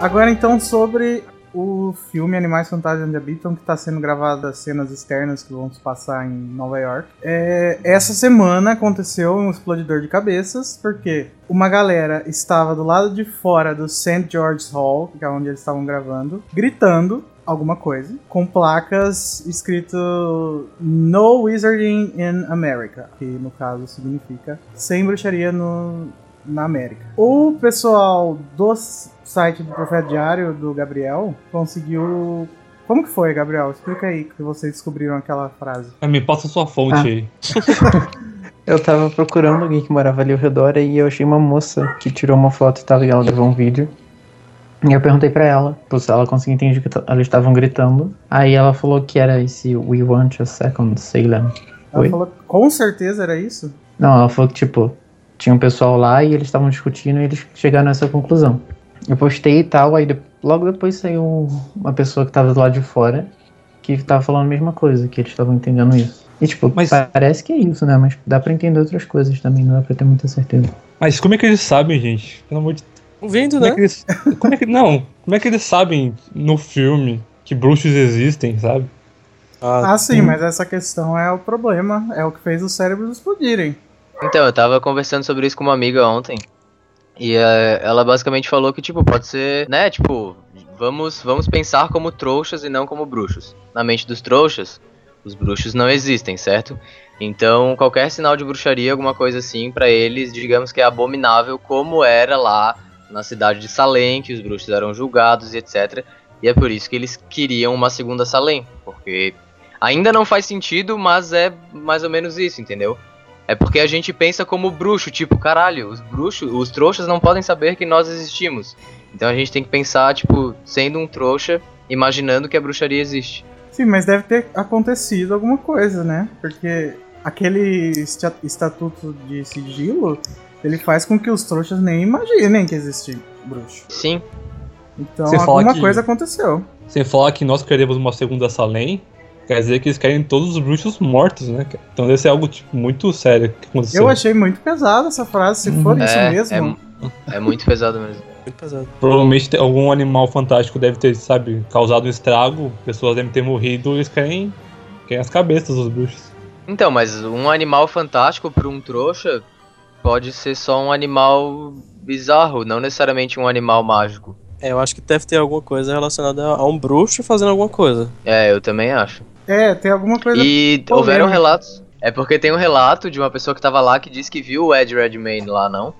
Agora então sobre o filme Animais Fantásticos Onde Habitam, que está sendo gravado as cenas externas que vão se passar em Nova York. É, essa semana aconteceu um explodidor de cabeças, porque uma galera estava do lado de fora do St. George's Hall, que é onde eles estavam gravando, gritando alguma coisa, com placas escrito No Wizarding in America, que no caso significa sem bruxaria no, na América. O pessoal do s- site do Profeta Diário, do Gabriel, conseguiu. Como que foi, Gabriel? Explica aí que vocês descobriram aquela frase. Ah, Me passa sua fonte Ah. aí. Eu tava procurando alguém que morava ali ao redor e eu achei uma moça que tirou uma foto e tal, e ela gravou um vídeo. E eu perguntei pra ela, se ela conseguia entender que elas estavam gritando. Aí ela falou que era esse We Want a Second Salem. Ela Oi? falou com certeza era isso? Não, ela falou que tipo, tinha um pessoal lá e eles estavam discutindo e eles chegaram nessa conclusão. Eu postei e tal, aí de- logo depois saiu um- uma pessoa que tava do lado de fora que tava falando a mesma coisa, que eles estavam entendendo isso. E tipo, Mas- parece que é isso, né? Mas dá pra entender outras coisas também, não dá pra ter muita certeza. Mas como é que eles sabem, gente? Pelo amor de Ouvindo, Como é né? que eles. Como é que. Não, como é que eles sabem no filme que bruxos existem, sabe? Ah, sim, mas essa questão é o problema. É o que fez os cérebros explodirem. Então, eu tava conversando sobre isso com uma amiga ontem. E eh, ela basicamente falou que, tipo, pode ser, né, tipo, vamos, vamos pensar como trouxas e não como bruxos. Na mente dos trouxas, os bruxos não existem, certo? Então, qualquer sinal de bruxaria, alguma coisa assim, pra eles, digamos que é abominável, como era lá na cidade de Salem, que os bruxos eram julgados e etc. E é por isso que eles queriam uma segunda Salem, porque ainda não faz sentido, mas é mais ou menos isso, entendeu? É porque a gente pensa como bruxo, tipo, caralho, os bruxos, os trouxas não podem saber que nós existimos. Então a gente tem que pensar, tipo, sendo um trouxa, imaginando que a bruxaria existe. Sim, mas deve ter acontecido alguma coisa, né? Porque aquele esta- estatuto de sigilo, ele faz com que os trouxas nem imaginem que existe bruxo. Sim, Então Você alguma que- coisa aconteceu. Sem falar que nós queremos uma segunda Salem, quer dizer que eles querem todos os bruxos mortos, né? Então deve ser algo tipo, muito sério que aconteceu. Eu achei muito pesada essa frase, se for isso é, mesmo. é, é muito pesado mesmo. Muito pesado. Provavelmente algum animal fantástico deve ter, sabe, causado um estrago, pessoas devem ter morrido, eles querem, querem as cabeças dos bruxos. Então, mas um animal fantástico para um trouxa pode ser só um animal bizarro, não necessariamente um animal mágico. É, eu acho que deve ter alguma coisa relacionada a um bruxo fazendo alguma coisa. É, eu também acho. É, tem alguma coisa. E polêmica. houveram relatos. É porque tem um relato de uma pessoa que tava lá que disse que viu o Ed Redmayne lá, não?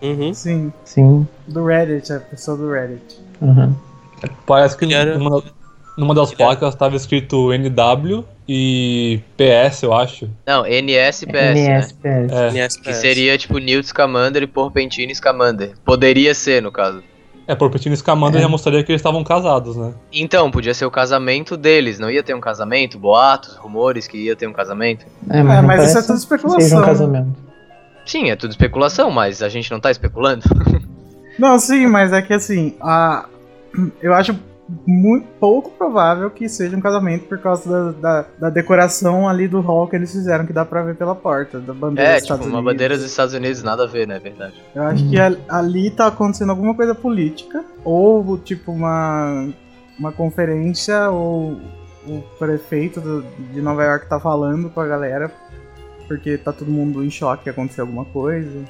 Uhum. Sim, Sim. do Reddit, a pessoa do Reddit. Uhum. Parece que era- numa, numa das placas estava escrito NW e PS, eu acho. Não, NSPS, né? NSPS. É, NSPS. Que seria tipo Newt Scamander e Porpentine Scamander. Poderia ser, no caso. É por Petino Scamander É. já mostraria que eles estavam casados, né? Então, podia ser o casamento deles. Não ia ter um casamento? Boatos, rumores que ia ter um casamento? É, É, não mas isso é tudo que Seja especulação. um casamento. Sim, é tudo especulação, mas a gente não tá especulando. Não, sim, mas é que assim, a... eu acho muito pouco provável que seja um casamento por causa da, da, da decoração ali do hall que eles fizeram, que dá pra ver pela porta, da bandeira É, dos tipo, Estados uma Unidos. bandeira dos Estados Unidos, nada a ver, né? É verdade. Eu acho que a- ali tá acontecendo alguma coisa política, ou tipo uma, uma conferência, ou o prefeito do- de Nova York tá falando com a galera, porque tá todo mundo em choque que aconteceu alguma coisa.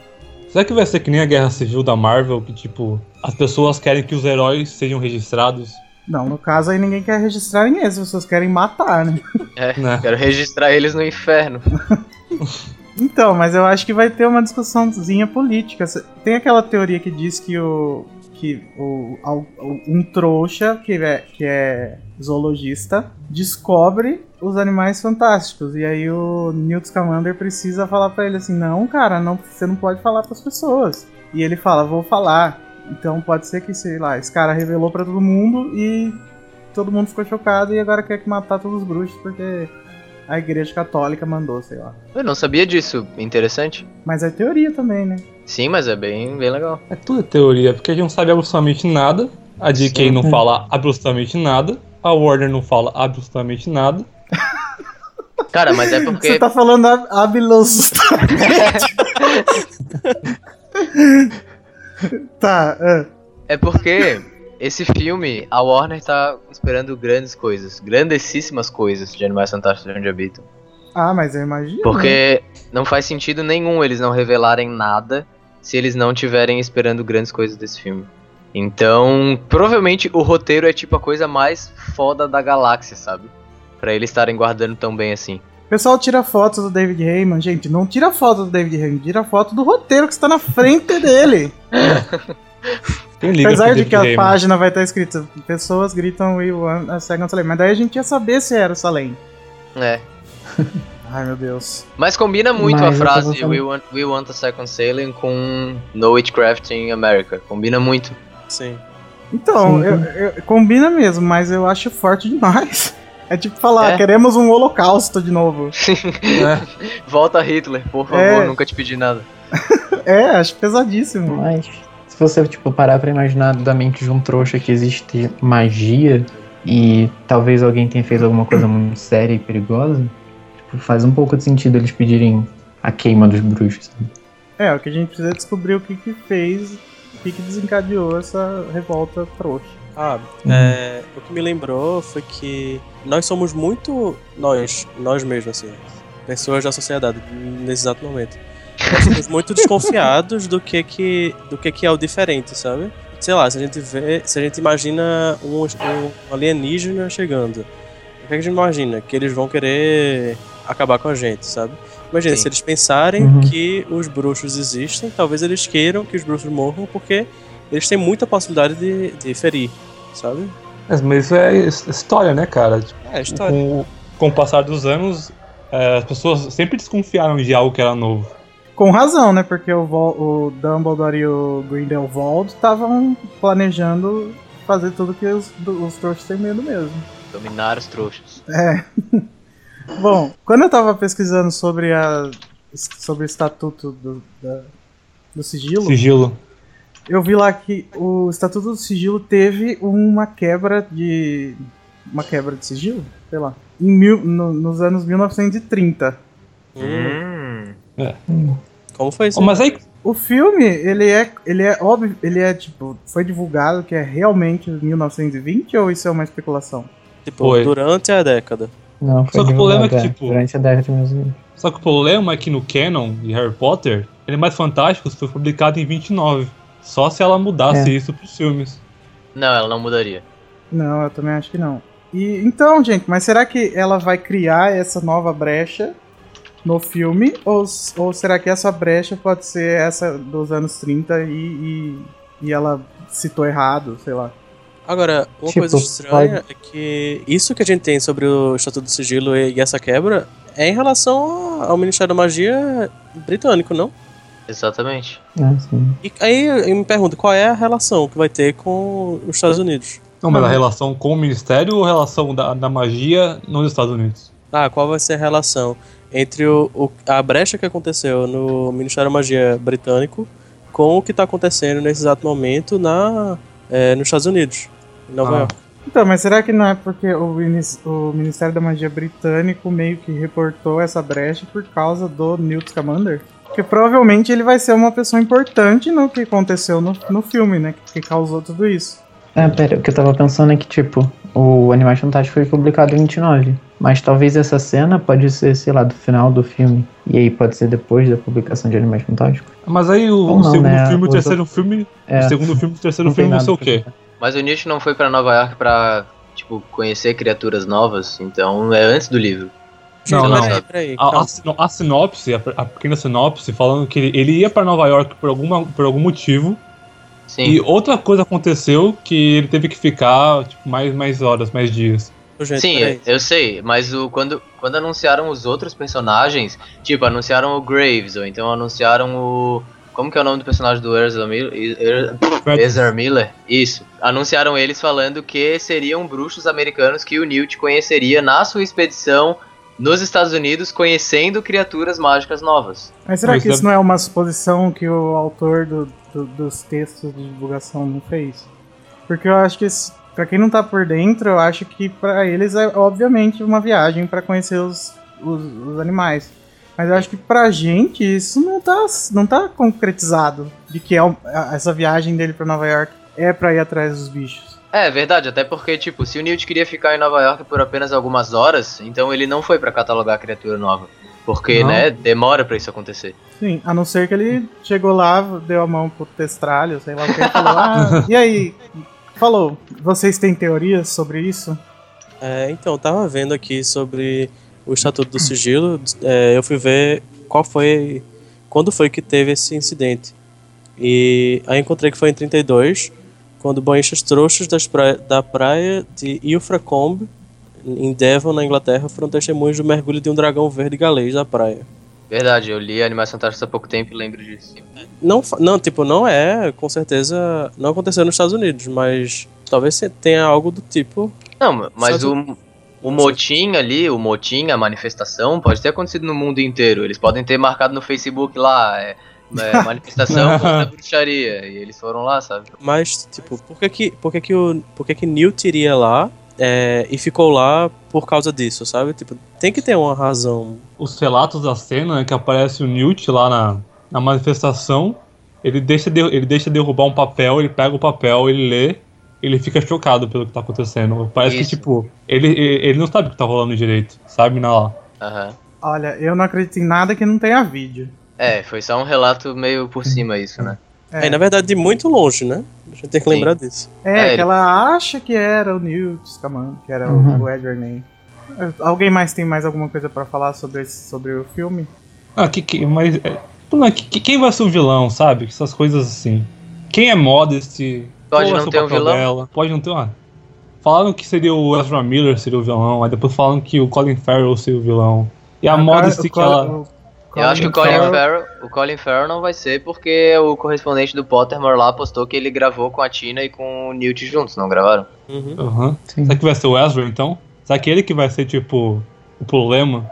Será que vai ser que nem a Guerra Civil da Marvel, que tipo, as pessoas querem que os heróis sejam registrados? Não, no caso aí ninguém quer registrar ninguém, as pessoas querem matar, né? É, Né? quero registrar eles no inferno. Então, mas eu acho que vai ter uma discussãozinha política. Tem aquela teoria que diz que o. que o, um trouxa que é, que é zoologista descobre os animais fantásticos. E aí o Newt Scamander precisa falar pra ele assim: não, cara, não, você não pode falar pras pessoas. E ele fala: vou falar. Então pode ser que, sei lá, esse cara revelou pra todo mundo e todo mundo ficou chocado e agora quer que matar todos os bruxos porque a igreja católica mandou, sei lá. Eu não sabia disso. Interessante. Mas é teoria também, né? Sim, mas é bem, bem legal. É tudo teoria, porque a gente não sabe absolutamente nada. A DK Sim. não fala absolutamente nada. A Warner não fala absolutamente nada. Cara, mas é Você porque. tá falando ab- absolutamente. tá, é. É porque esse filme, a Warner tá esperando grandes coisas, grandessíssimas coisas de Animais Fantásticos onde habitam. Ah, mas eu imagino. né? Porque não faz sentido nenhum eles não revelarem nada se eles não tiverem esperando grandes coisas desse filme. Então, provavelmente o roteiro é tipo a coisa mais foda da galáxia, sabe? Pra eles estarem guardando tão bem assim. O pessoal tira foto do David Heyman. Gente, não tira foto do David Heyman, tira foto do roteiro que está na frente dele. Liga Apesar de David que a Heyman? página vai estar escrita Pessoas gritam We want a second Salem. Mas daí a gente ia saber se era o Salem. É. Ai, meu Deus. Mas combina muito Mas a frase we want, we want a Second Sailing com No Witchcraft in America. Combina muito. Sim. Então, Sim. eu- eu- combina mesmo, mas eu acho forte demais. É tipo falar, É? queremos um holocausto de novo. É. Volta Hitler, por favor, É. nunca te pedi nada. É, acho pesadíssimo. Mas se você tipo, parar pra imaginar da mente de um trouxa que existe magia e talvez alguém tenha feito alguma coisa muito séria e perigosa, tipo, faz um pouco de sentido eles pedirem a queima dos bruxos. sabe? É, o que a gente precisa descobrir o que que fez, o que que desencadeou essa revolta trouxa. Ah, é, o que me lembrou foi que nós somos muito nós, nós mesmos, assim, pessoas da sociedade nesse exato momento. Nós somos muito desconfiados do que que, do que que é o diferente, sabe? Sei lá, se a gente vê, se a gente imagina um, um alienígena chegando, o que, é que a gente imagina? Que eles vão querer acabar com a gente, sabe? Imagina, Sim. se eles pensarem Uhum. que os bruxos existem, talvez eles queiram que os bruxos morram porque eles têm muita possibilidade de, de ferir, sabe? Mas, mas isso é his- história, né, cara? Tipo, É, a história. com, o- com o passar dos anos, é, as pessoas sempre desconfiaram de algo que era novo. Com razão, né? Porque o, o Dumbledore e o Grindelwald estavam planejando fazer tudo que os, os trouxas têm medo mesmo. Dominar os trouxas. É. Bom, quando eu tava pesquisando sobre a sobre o estatuto do, da- do sigilo, Sigilo. Eu vi lá que o estatuto do sigilo teve uma quebra de uma quebra de sigilo, sei lá, em mil, no- nos anos 1930. Hum, Hum. como foi isso? Oh, mas aí, O filme, ele é, ele é óbvio, ele é tipo, foi divulgado que é realmente 1920 ou isso é uma especulação? tipo, Foi. durante a década. Não, foi Só que o problema é que, tipo- durante a década de 1900. só que o problema é que no canon de Harry Potter, ele é mais fantástico foi publicado em 29. Só se ela mudasse É. isso pros filmes. Não, ela não mudaria. Não, eu também acho que não. E então, gente, mas será que ela vai criar essa nova brecha no filme? Ou, ou será que essa brecha pode ser essa dos anos 30 e, e, e ela citou errado, sei lá? Agora, uma Tipo, coisa estranha é que isso que a gente tem sobre o Estatuto do Sigilo e essa quebra é em relação ao Ministério da Magia britânico, não? Exatamente. Ah, sim. E aí eu me pergunto, qual é a relação que vai ter com os Estados Unidos? Não, mas a relação com o Ministério ou a relação da, da magia nos Estados Unidos? Ah, qual vai ser a relação entre o, o- a brecha que aconteceu no Ministério da Magia britânico com o que está acontecendo nesse exato momento na, é, nos Estados Unidos, em Nova Ah. York? Então, mas será que não é porque o, o Ministério da Magia britânico meio que reportou essa brecha por causa do Newt Scamander? Porque provavelmente ele vai ser uma pessoa importante no que aconteceu no, no filme, né? Que, que causou tudo isso. Ah, pera, o que eu tava pensando é que, tipo, o Animais Fantásticos foi publicado em 29. Mas talvez essa cena pode ser, sei lá, do final do filme. E aí pode ser depois da publicação de Animais Fantásticos. Mas aí o, não, segundo né? filme e o terceiro filme. É, O segundo filme e o terceiro não filme nada ser o pra quê? ver. Mas o Newt não foi pra Nova York pra, tipo, conhecer criaturas novas, então é antes do livro. Não, não. Peraí, peraí, A, a, sinopse, a, a pequena sinopse, falando que ele, ele ia pra Nova York por, alguma, por algum motivo. Sim. E outra coisa aconteceu que ele teve que ficar tipo, mais, mais horas, mais dias. Gente, Sim, peraí. eu sei, mas o, quando, quando anunciaram os outros personagens, tipo, anunciaram o Graves, ou então anunciaram o. Como que é o nome do personagem do Ezra Miller? Er- Ezra Miller? Isso. Anunciaram eles falando que seriam bruxos americanos que o Newt conheceria na sua expedição nos Estados Unidos, conhecendo criaturas mágicas novas. Mas será que isso não é uma suposição que o autor do- do- dos textos de divulgação não fez? Porque eu acho que, pra quem não tá por dentro, eu acho que pra eles é obviamente uma viagem pra conhecer os, os, os animais. Mas eu acho que pra gente isso não tá, não tá concretizado de que é essa viagem dele pra Nova York é pra ir atrás dos bichos. É verdade, até porque, tipo, se o Newt queria ficar em Nova York por apenas algumas horas, então ele não foi pra catalogar a criatura nova. Porque, Não. né, demora pra isso acontecer. Sim, a não ser que ele chegou lá, deu a mão pro testralho, sei lá o que, e falou, ah, e aí? Falou, vocês têm teorias sobre isso? É, então, eu tava vendo aqui sobre o Estatuto do Sigilo. é, eu fui ver qual foi. Quando foi que teve esse incidente. E aí encontrei que foi em 32, quando banhistas trouxas das praia, da praia de Ilfracombe, em Devon, na Inglaterra, foram testemunhos do mergulho de um dragão verde galês na praia. Verdade, eu li Animais Fantásticos há pouco tempo e lembro disso. Não, não, tipo, não é, com certeza, não aconteceu nos Estados Unidos, mas talvez tenha algo do tipo. Não, mas o, o motim ali, o motim, a manifestação, pode ter acontecido no mundo inteiro. Eles podem ter marcado no Facebook lá, é, é, manifestação contra a bruxaria. E eles foram lá, sabe? Mas, tipo, por que que, por que, que, o, por que, que Newt iria lá é, e ficou lá por causa disso, sabe? Tipo, tem que ter uma razão. Os relatos da cena é que aparece o Newt lá na, na manifestação. Ele deixa, de, ele deixa derrubar um papel, ele pega o papel, ele lê, ele fica chocado pelo que tá acontecendo. Parece Isso. que, tipo, ele, ele não sabe o que tá rolando direito, sabe? Na lá. Aham. Olha, eu não acredito em nada que não tenha vídeo. É, foi só um relato meio por cima isso, né? É, na verdade, de muito longe, né? A gente tem que Sim. lembrar disso. É, É, que ele- ela acha que era o Newt Scamander, que era o- Uhum. o Edward Ney. Alguém mais tem mais alguma coisa pra falar sobre, esse, sobre o filme? Ah, que, que, mas. É, quem vai ser o vilão, sabe? Essas coisas assim. Quem é Modesty? Pode não ter um vilão? dela? Pode não ter uma. Falaram que seria o Ezra Miller seria o vilão, aí depois falaram que o Colin Farrell seria o vilão. E a Modesty O que ela. o Eu acho que o Colin Farrell- Farrell, o Colin Farrell não vai ser porque o correspondente do Pottermore lá postou que ele gravou com a Tina e com o Newt juntos, não gravaram? Uhum. Sim. Será que vai ser o Ezra então? Será que ele que vai ser, tipo, o problema?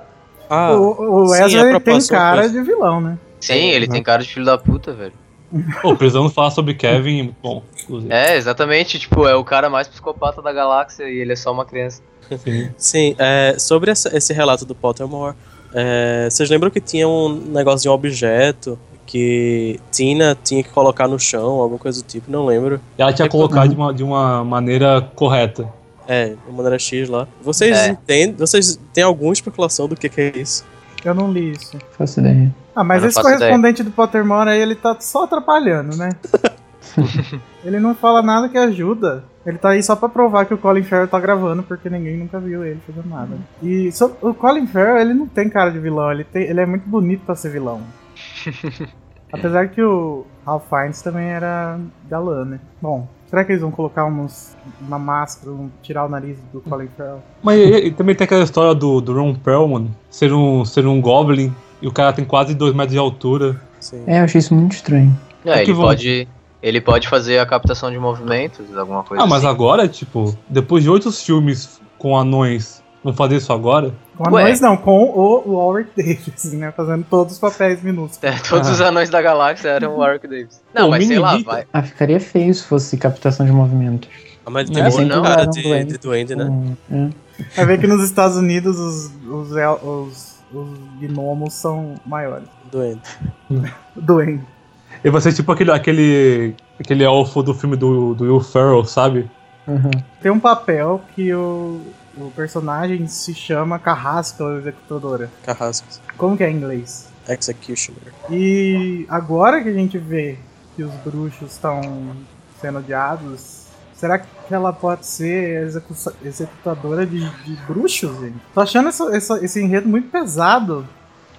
Ah, o, o sim, Ezra ele tem é cara de vilão, né? Sim, ele né? tem cara de filho da puta, velho. Pô, precisamos falar sobre Kevin. muito Bom, inclusive. É, exatamente, tipo, é o cara mais psicopata da galáxia e ele é só uma criança. Sim. Sim, é, sobre essa- esse relato do Pottermore, é, vocês lembram que tinha um negócio de um objeto que Tina tinha que colocar no chão, alguma coisa do tipo, não lembro. Ela tinha É, colocado de uma, de uma maneira correta. É, de maneira X lá. Vocês É. entendem? Vocês têm alguma especulação do que, que é isso? Eu não li isso. Faço ideia. Ah, mas esse correspondente do Pottermore aí, ele tá só atrapalhando, né? ele não fala nada que ajuda. Ele tá aí só pra provar que o Colin Farrell tá gravando, porque ninguém nunca viu ele fazendo nada. E so- o Colin Farrell, ele não tem cara de vilão, ele, tem, ele é muito bonito pra ser vilão. Apesar que o Ralph Fiennes também era galã, né? Bom, será que eles vão colocar uns, uma máscara, um- tirar o nariz do Colin Farrell? Mas e- e também tem aquela história do, do Ron Perlman ser um, ser um Goblin e o cara tem quase 2 metros de altura. Sim. É, eu achei isso muito estranho. É, É que ele vão- pode. Ele pode fazer a captação de movimentos, alguma coisa Ah, mas assim. agora, tipo, depois de oito filmes com anões, vão fazer isso agora? Com Ué. anões não, com o Warwick Davis, né? Fazendo todos os papéis minúsculos. É, todos os anões da galáxia eram o Warwick Davis. Não, Pô, mas sei lá, vai. Ah, ficaria feio se fosse captação de movimentos. Ah, mas ele tem não, cara um de, duende. de duende, né? Hum, é. Vai ver que nos Estados Unidos os, os, os, os gnomos são maiores. Duende. Duende. Ele vai ser tipo aquele, aquele, aquele elfo do filme do, do Will Ferrell, sabe? Uhum. Tem um papel que o, o personagem se chama Carrasca ou Executadora. Carrascos. Como que é em inglês? Executioner. E agora que a gente vê que os bruxos estão sendo odiados, será que ela pode ser execu- executadora de, de bruxos, gente? Tô achando essa- essa- esse enredo muito pesado.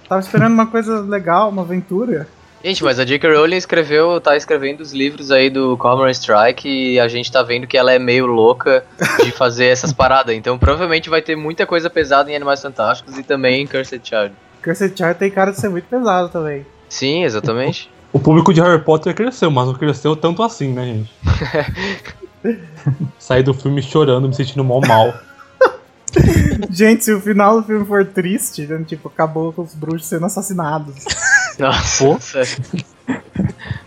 Tava esperando uma coisa legal, uma aventura. Gente, mas a J.K. Rowling escreveu, tá escrevendo os livros aí do Cormoran Strike e a gente tá vendo que ela é meio louca de fazer essas paradas. Então provavelmente vai ter muita coisa pesada em Animais Fantásticos e também em Cursed Child. Cursed Child tem cara de ser muito pesado também. Sim, exatamente. O público de Harry Potter cresceu, mas não cresceu tanto assim, né, gente? Saí do filme chorando, me sentindo mal mal. Gente, se o final do filme for triste, né, tipo, acabou com os bruxos sendo assassinados. Nossa, Pô.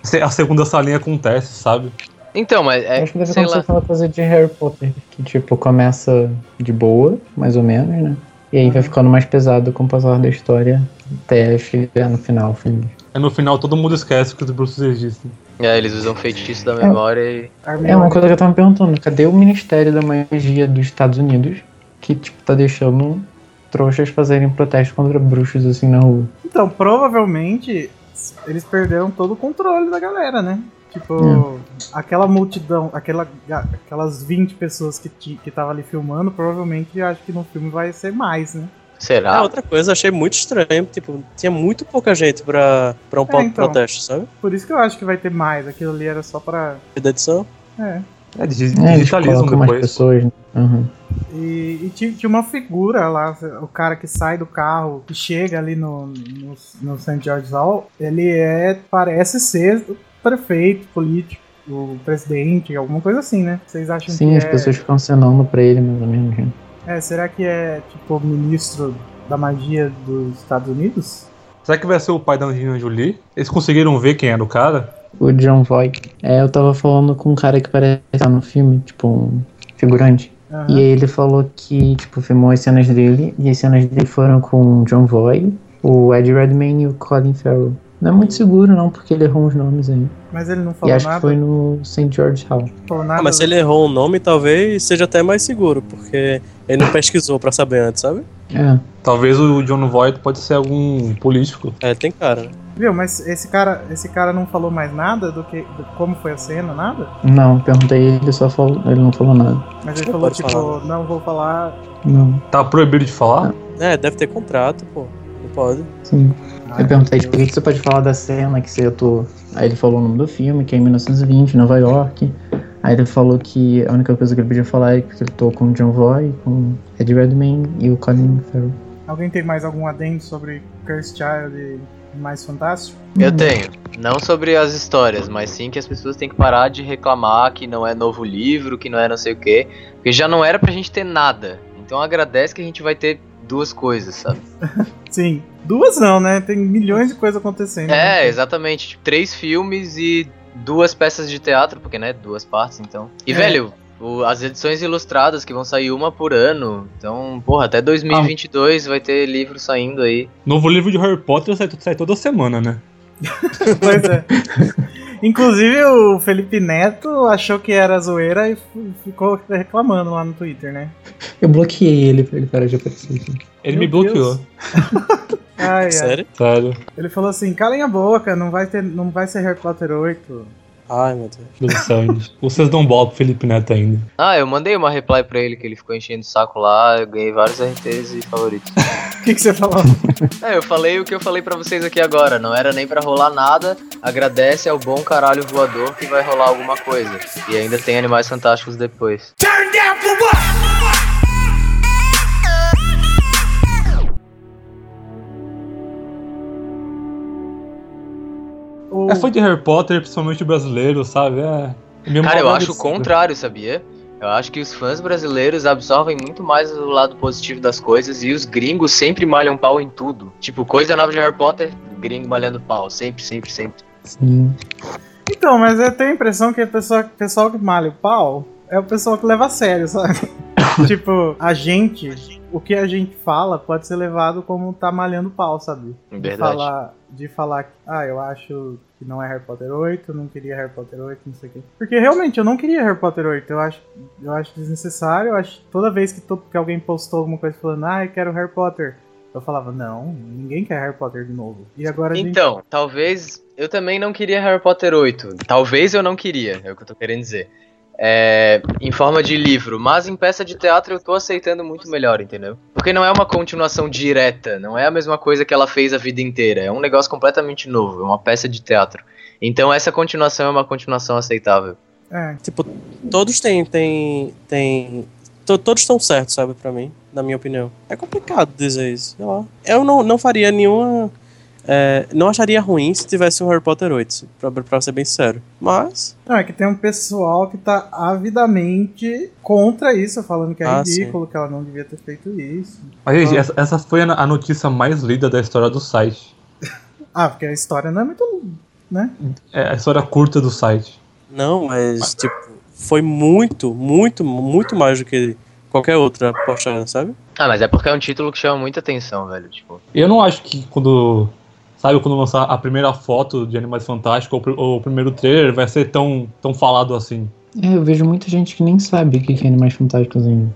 Se- A segunda salinha acontece, sabe? Então, mas é, Acho que deve acontecer aquela coisa de Harry Potter, que tipo, começa de boa, mais ou menos, né? E aí vai ficando mais pesado com o passar da história até chegar no final, feliz. Aí no final todo mundo esquece que os bruxos existem. É, eles usam feitiço da memória e. É uma coisa que eu tava me perguntando, cadê o Ministério da Magia dos Estados Unidos que, tipo, tá deixando trouxas fazerem protesto contra bruxos assim na rua? Então, provavelmente, eles perderam todo o controle da galera, né? Tipo, aquela multidão, aquela, aquelas 20 pessoas que, que tava ali filmando, provavelmente acho que no filme vai ser mais, né? Será? Ah, outra coisa, achei muito estranho. Tipo, tinha muito pouca gente pra, pra um É, então. protesto, sabe? Por isso que eu acho que vai ter mais. Aquilo ali era só pra. Da edição. É. É, digi- É, eles mais depois. pessoas. né? Uhum. E, e tinha, tinha uma figura lá, o cara que sai do carro, que chega ali no, no, no St. George's Hall, ele é. parece ser o prefeito político, o presidente, alguma coisa assim, né? Vocês acham Sim, que as é, pessoas ficam cenando pra ele, mais ou menos. É. Será que é tipo o ministro da magia dos Estados Unidos? Será que vai ser o pai da Angelina Jolie? Eles conseguiram ver quem era o cara? O John Voight. É, eu tava falando com um cara que parece estar no filme, tipo, um figurante. Aham. E aí ele falou que, tipo, filmou as cenas dele, e as cenas dele foram com o John Voight, o Ed Redmayne e o Colin Farrell. Não é muito seguro, não, porque ele errou uns nomes aí. Mas ele não E falou acho nada. que foi no St. George Hall. falou nada Ah, mas se ele errou o nome, talvez seja até mais seguro, porque ele não pesquisou pra saber antes, sabe? É, Talvez o John Voight pode ser algum político. É, tem cara, né? Viu, mas esse cara, esse cara não falou mais nada do que do como foi a cena, nada? não, perguntei ele só falou, ele não falou nada. Mas ele Não falou tipo, falar. não vou falar. Não, Tá proibido de falar? É, deve ter contrato, pô. Pode. sim. Ai, Eu perguntei, tipo, por que você pode falar da cena que você atuou? Aí ele falou o nome do filme, que é em 1920, Nova York. Aí ele falou que a única coisa que ele podia falar é que ele atuou com o John Voight, com Ed Redmayne e o Colin Farrell. Alguém tem mais algum adendo sobre Curse Child e mais fantástico? Eu tenho. Não sobre as histórias, mas sim que as pessoas têm que parar de reclamar que não é novo livro, que não é não sei o quê. Porque já não era pra gente ter nada. Então agradece que a gente vai ter duas coisas, sabe? Sim. Duas não, né? Tem milhões de coisas acontecendo. né? É, exatamente. Tipo, três filmes e duas peças de teatro, porque, né, duas partes, então. E, É. velho, o- as edições ilustradas que vão sair uma por ano. Então, porra, até 2022 vai ter livro saindo aí. Novo livro de Harry Potter sai, sai toda semana, né? Pois é. Inclusive o Felipe Neto achou que era zoeira e ficou reclamando lá no Twitter, né? Eu bloqueei ele pra ele parar de aparecer aqui. Ele Meu me bloqueou. Ai, ai. Sério? Sério. Ele falou assim: calem a boca, não vai, ter, não vai ser Harry Potter 8. Ai, meu Deus. Deus do céu, gente. Vocês dão bola pro Felipe Neto ainda. Ah, eu mandei uma reply pra ele que ele ficou enchendo o saco lá, eu ganhei vários RTs e favoritos. O que, que você falou? É, eu falei o que eu falei pra vocês aqui agora, não era nem pra rolar nada, agradece ao bom caralho voador que vai rolar alguma coisa. E ainda tem Animais Fantásticos depois. É fã de Harry Potter, principalmente o brasileiro, sabe? É. é Cara, eu acho o contrário, sabia? Eu acho que os fãs brasileiros absorvem muito mais o lado positivo das coisas e os gringos sempre malham pau em tudo. Tipo, coisa nova de Harry Potter, gringo malhando pau. Sempre, sempre, sempre. Sim. Então, mas eu tenho a impressão que o pessoal, pessoal que malha o pau é o pessoal que leva a sério, sabe? tipo, a gente, o que a gente fala pode ser levado como tá malhando pau, sabe? De Verdade. falar, de falar que, ah, eu acho que não é Harry Potter 8, não queria Harry Potter 8, não sei o quê. Porque realmente eu não queria Harry Potter 8, eu acho, eu acho desnecessário, eu acho toda vez que, to- que alguém postou alguma coisa falando, ah, eu quero Harry Potter, eu falava, não, ninguém quer Harry Potter de novo. E agora a gente Então, talvez. Eu também não queria Harry Potter 8. Talvez eu não queria, é o que eu tô querendo dizer. É, em forma de livro, mas em peça de teatro eu tô aceitando muito melhor, entendeu? Porque não é uma continuação direta, não é a mesma coisa que ela fez a vida inteira, é um negócio completamente novo, é uma peça de teatro. Então essa continuação é uma continuação aceitável. É, Tipo, todos têm. têm, têm to- todos estão certos, sabe, pra mim, na minha opinião. É complicado dizer isso. Eu não, não faria nenhuma. É, não acharia ruim se tivesse um Harry Potter 8, pra, pra ser bem sincero. Mas. Não, é que tem um pessoal que tá avidamente contra isso, falando que é Ah, ridículo, que ela não devia ter feito isso. Mas, gente, Ah. essa, essa foi a, a notícia mais lida da história do site. Ah, porque a história não é muito. né? É a história curta do site. Não, mas, tipo, foi muito, muito, muito mais do que qualquer outra postagem, sabe? Ah, mas é porque é um título que chama muita atenção, velho. Tipo, Eu não acho que quando. Sabe, quando lançar a primeira foto de Animais Fantásticos ou, o pr- ou o primeiro trailer vai ser tão, tão falado assim. É, eu vejo muita gente que nem sabe o que é Animais Fantásticos ainda.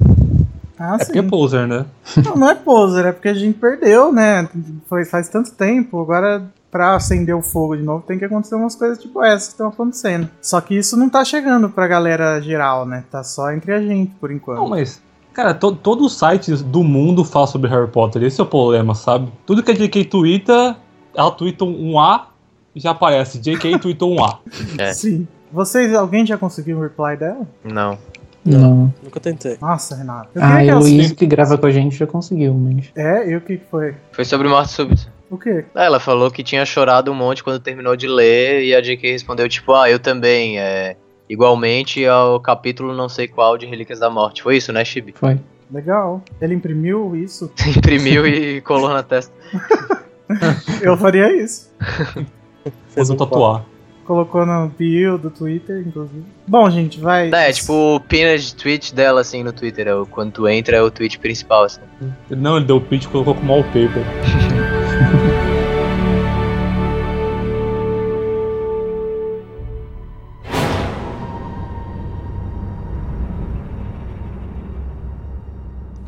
Ah, É sim. porque é poser, né? Não, não é poser, é porque a gente perdeu, né? Foi faz tanto tempo, agora pra acender o fogo de novo tem que acontecer umas coisas tipo essas que estão acontecendo. Só que isso não tá chegando pra galera geral, né? Tá só entre a gente por enquanto. Não, mas. Cara, to, todos os sites do mundo falam sobre Harry Potter. Esse é o problema, sabe? Tudo que a JK twitta, ela twitta um A e já aparece. JK tweetou um A. é. Sim. Vocês, alguém já conseguiu um reply dela? Não. Não. Nunca tentei. Nossa, Renato. Eu Ah, e o. Luiz que grava com a gente já conseguiu, mas. É, e o que foi? Foi sobre morte súbita. O quê? Ah, Ela falou que tinha chorado um monte quando terminou de ler e a JK respondeu tipo, ah, eu também, é, igualmente ao capítulo não sei qual de Relíquias da Morte. Foi isso, né, Chibi? Foi. Legal. Ele imprimiu isso? Imprimiu e colou na testa. Eu faria isso. Fez um tatuar. Colocou no bio do Twitter, inclusive. Bom, gente, vai. É, tipo o pinned tweet dela, assim, no Twitter. É o, quando tu entra, é o tweet principal, assim. Não, ele deu o pitch e colocou como wallpaper.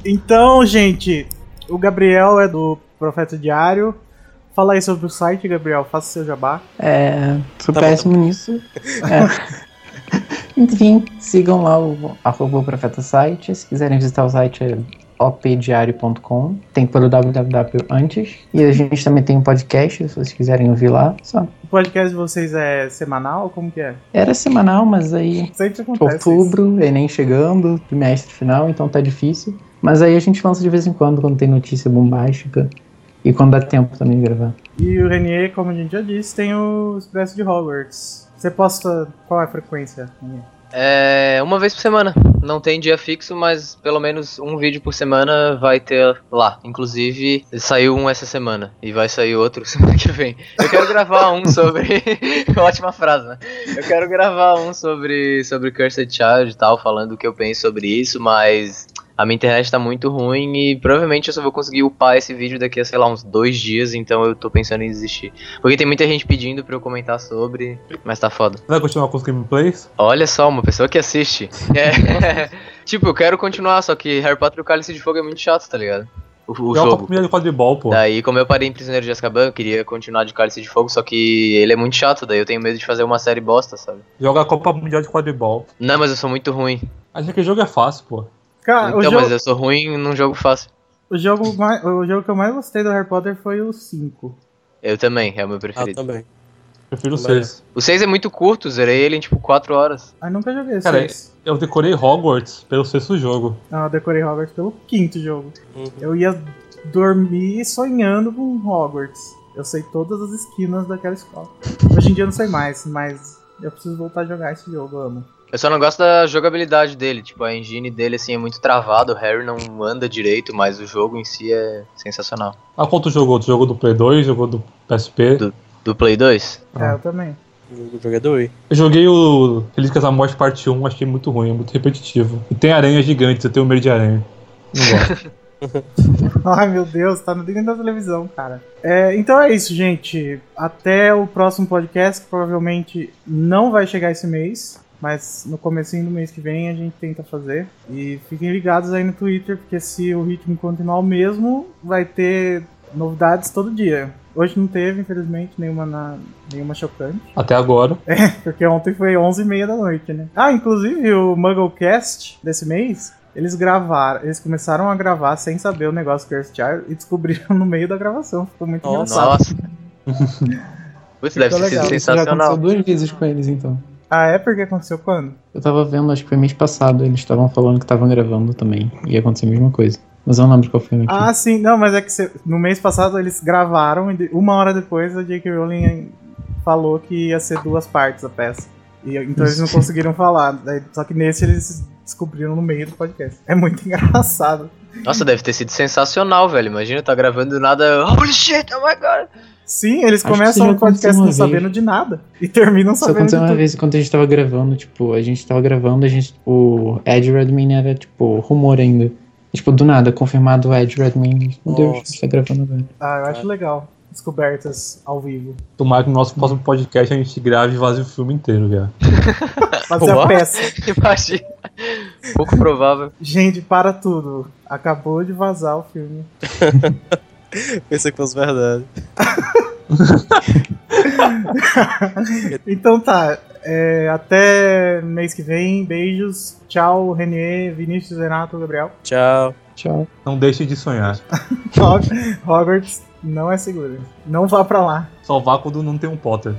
Então, gente, o Gabriel é do Profeta Diário. Fala aí sobre o site, Gabriel. Faça seu jabá. É, sou Tá bom, péssimo nisso. É. Enfim, sigam lá o arroba Profeta Site. Se quiserem visitar o site é opdiario.com. Tem que pôr o www antes. E a gente também tem um podcast, se vocês quiserem ouvir lá. Só. O podcast de vocês é semanal? Como que é? Era semanal, mas aí Sempre acontece. isso. outubro, Enem chegando, trimestre final, então tá difícil. Mas aí a gente lança de vez em quando, quando tem notícia bombástica. E quando dá tempo também de gravar. E o Renier, como a gente já disse, tem o Expresso de Hogwarts. Você posta qual é a frequência? Renier? É, uma vez por semana. Não tem dia fixo, mas pelo menos um vídeo por semana vai ter lá. Inclusive, saiu um essa semana e vai sair outro semana que vem. Eu quero gravar um sobre. Ótima frase, né? Eu quero gravar um sobre, sobre Cursed Child e tal, falando o que eu penso sobre isso, mas. A minha internet tá muito ruim e provavelmente eu só vou conseguir upar esse vídeo daqui a, sei lá, uns dois dias, então eu tô pensando em desistir. Porque tem muita gente pedindo pra eu comentar sobre, mas tá foda. Vai continuar com os gameplays? Olha só, uma pessoa que assiste. É. tipo, eu quero continuar, só que Harry Potter e o Cálice de Fogo é muito chato, tá ligado? O, o Joga jogo. comida de quadribol, pô. Daí, como eu parei em Prisioneiro de Azkaban, eu queria continuar de Cálice de Fogo, só que ele é muito chato, daí eu tenho medo de fazer uma série bosta, sabe? Joga a Copa Mundial de Quadribol. Não, mas eu sou muito ruim. Acho que o jogo é fácil, pô. Cara, então, o, jogo, mas eu sou ruim num jogo fácil. o, jogo mais, o jogo que eu mais gostei do Harry Potter foi o 5. Eu também, é o meu Ah, preferido. também. Prefiro o Também. 6. o 6 é muito curto, zerei ele em tipo 4 horas. Ah, nunca joguei esse. Cara, seis. Eu decorei Hogwarts pelo sexto jogo. Não, eu decorei Hogwarts pelo quinto jogo. Uhum. Eu ia dormir sonhando com Hogwarts. Eu sei todas as esquinas daquela escola. Hoje em dia eu não sei mais, mas eu preciso voltar a jogar esse jogo, eu amo. Eu só não gosto da jogabilidade dele, tipo, a engine dele assim é muito travada, o Harry não anda direito, mas o jogo em si é sensacional. Ah, quanto jogou? Tu jogou do Play 2, jogou do PSP? Do- Do Play 2? Ah. É, eu também. O jogador Wii. Eu joguei o Relíquias da Morte Parte 1, achei muito ruim, é muito repetitivo. E tem aranhas gigantes, eu tenho medo de aranha. Não gosto. Ai meu Deus, tá no dentro da televisão, cara. É, então é isso, gente. Até o próximo podcast, que provavelmente não vai chegar esse mês. Mas no comecinho do mês que vem a gente tenta fazer. E fiquem ligados aí no Twitter, porque se o ritmo continuar o mesmo, vai ter novidades todo dia. Hoje não teve, infelizmente, nenhuma, na, nenhuma chocante. Até agora. Porque ontem foi 11h30 da noite, né? Ah, inclusive o Mugglecast desse mês, eles gravaram, eles começaram a gravar sem saber o negócio Cursed Child e descobriram no meio da gravação. Ficou muito Nossa. engraçado. Nossa. Putz, deve ter legal. sido Isso já sensacional. aconteceu duas vezes com eles, então. Ah, é? Porque aconteceu quando? Eu tava vendo, acho que foi mês passado, eles estavam falando que estavam gravando também. Ia acontecer a mesma coisa. Mas eu não lembro qual foi o motivo. Ah, sim, não, mas é que cê- no mês passado eles gravaram e uma hora depois a J.K. Rowling falou que ia ser duas partes a peça. E, então eles não conseguiram falar. Daí- só que nesse eles descobriram no meio do podcast. É muito engraçado. Nossa, deve ter sido sensacional, velho. Imagina, tá gravando do nada. Holy shit, oh my god. Sim, eles Acho começam isso o podcast não sabendo de nada. E terminam Isso sabendo de aconteceu uma tudo. vez quando a gente tava gravando, tipo, a gente tava gravando, a gente, o Ed Redmayne era, tipo, rumor ainda. E, tipo, do nada, confirmado o Ed Redmayne. Meu Deus, a gente tá gravando agora. Ah, eu acho legal. Descobertas ao vivo. Tomara que no nosso próximo podcast a gente grave e vaze o filme inteiro, já. Fazer a peça. Imagina. Pouco provável. Gente, para tudo. Acabou de vazar o filme. Pensei que fosse verdade. Então tá. é, até mês que vem. Beijos. Tchau, Renier, Vinícius, Renato, Gabriel. Tchau. Tchau. Não deixe de sonhar. Hogwarts não é seguro. Não vá pra lá. Só vá quando não tem um Potter.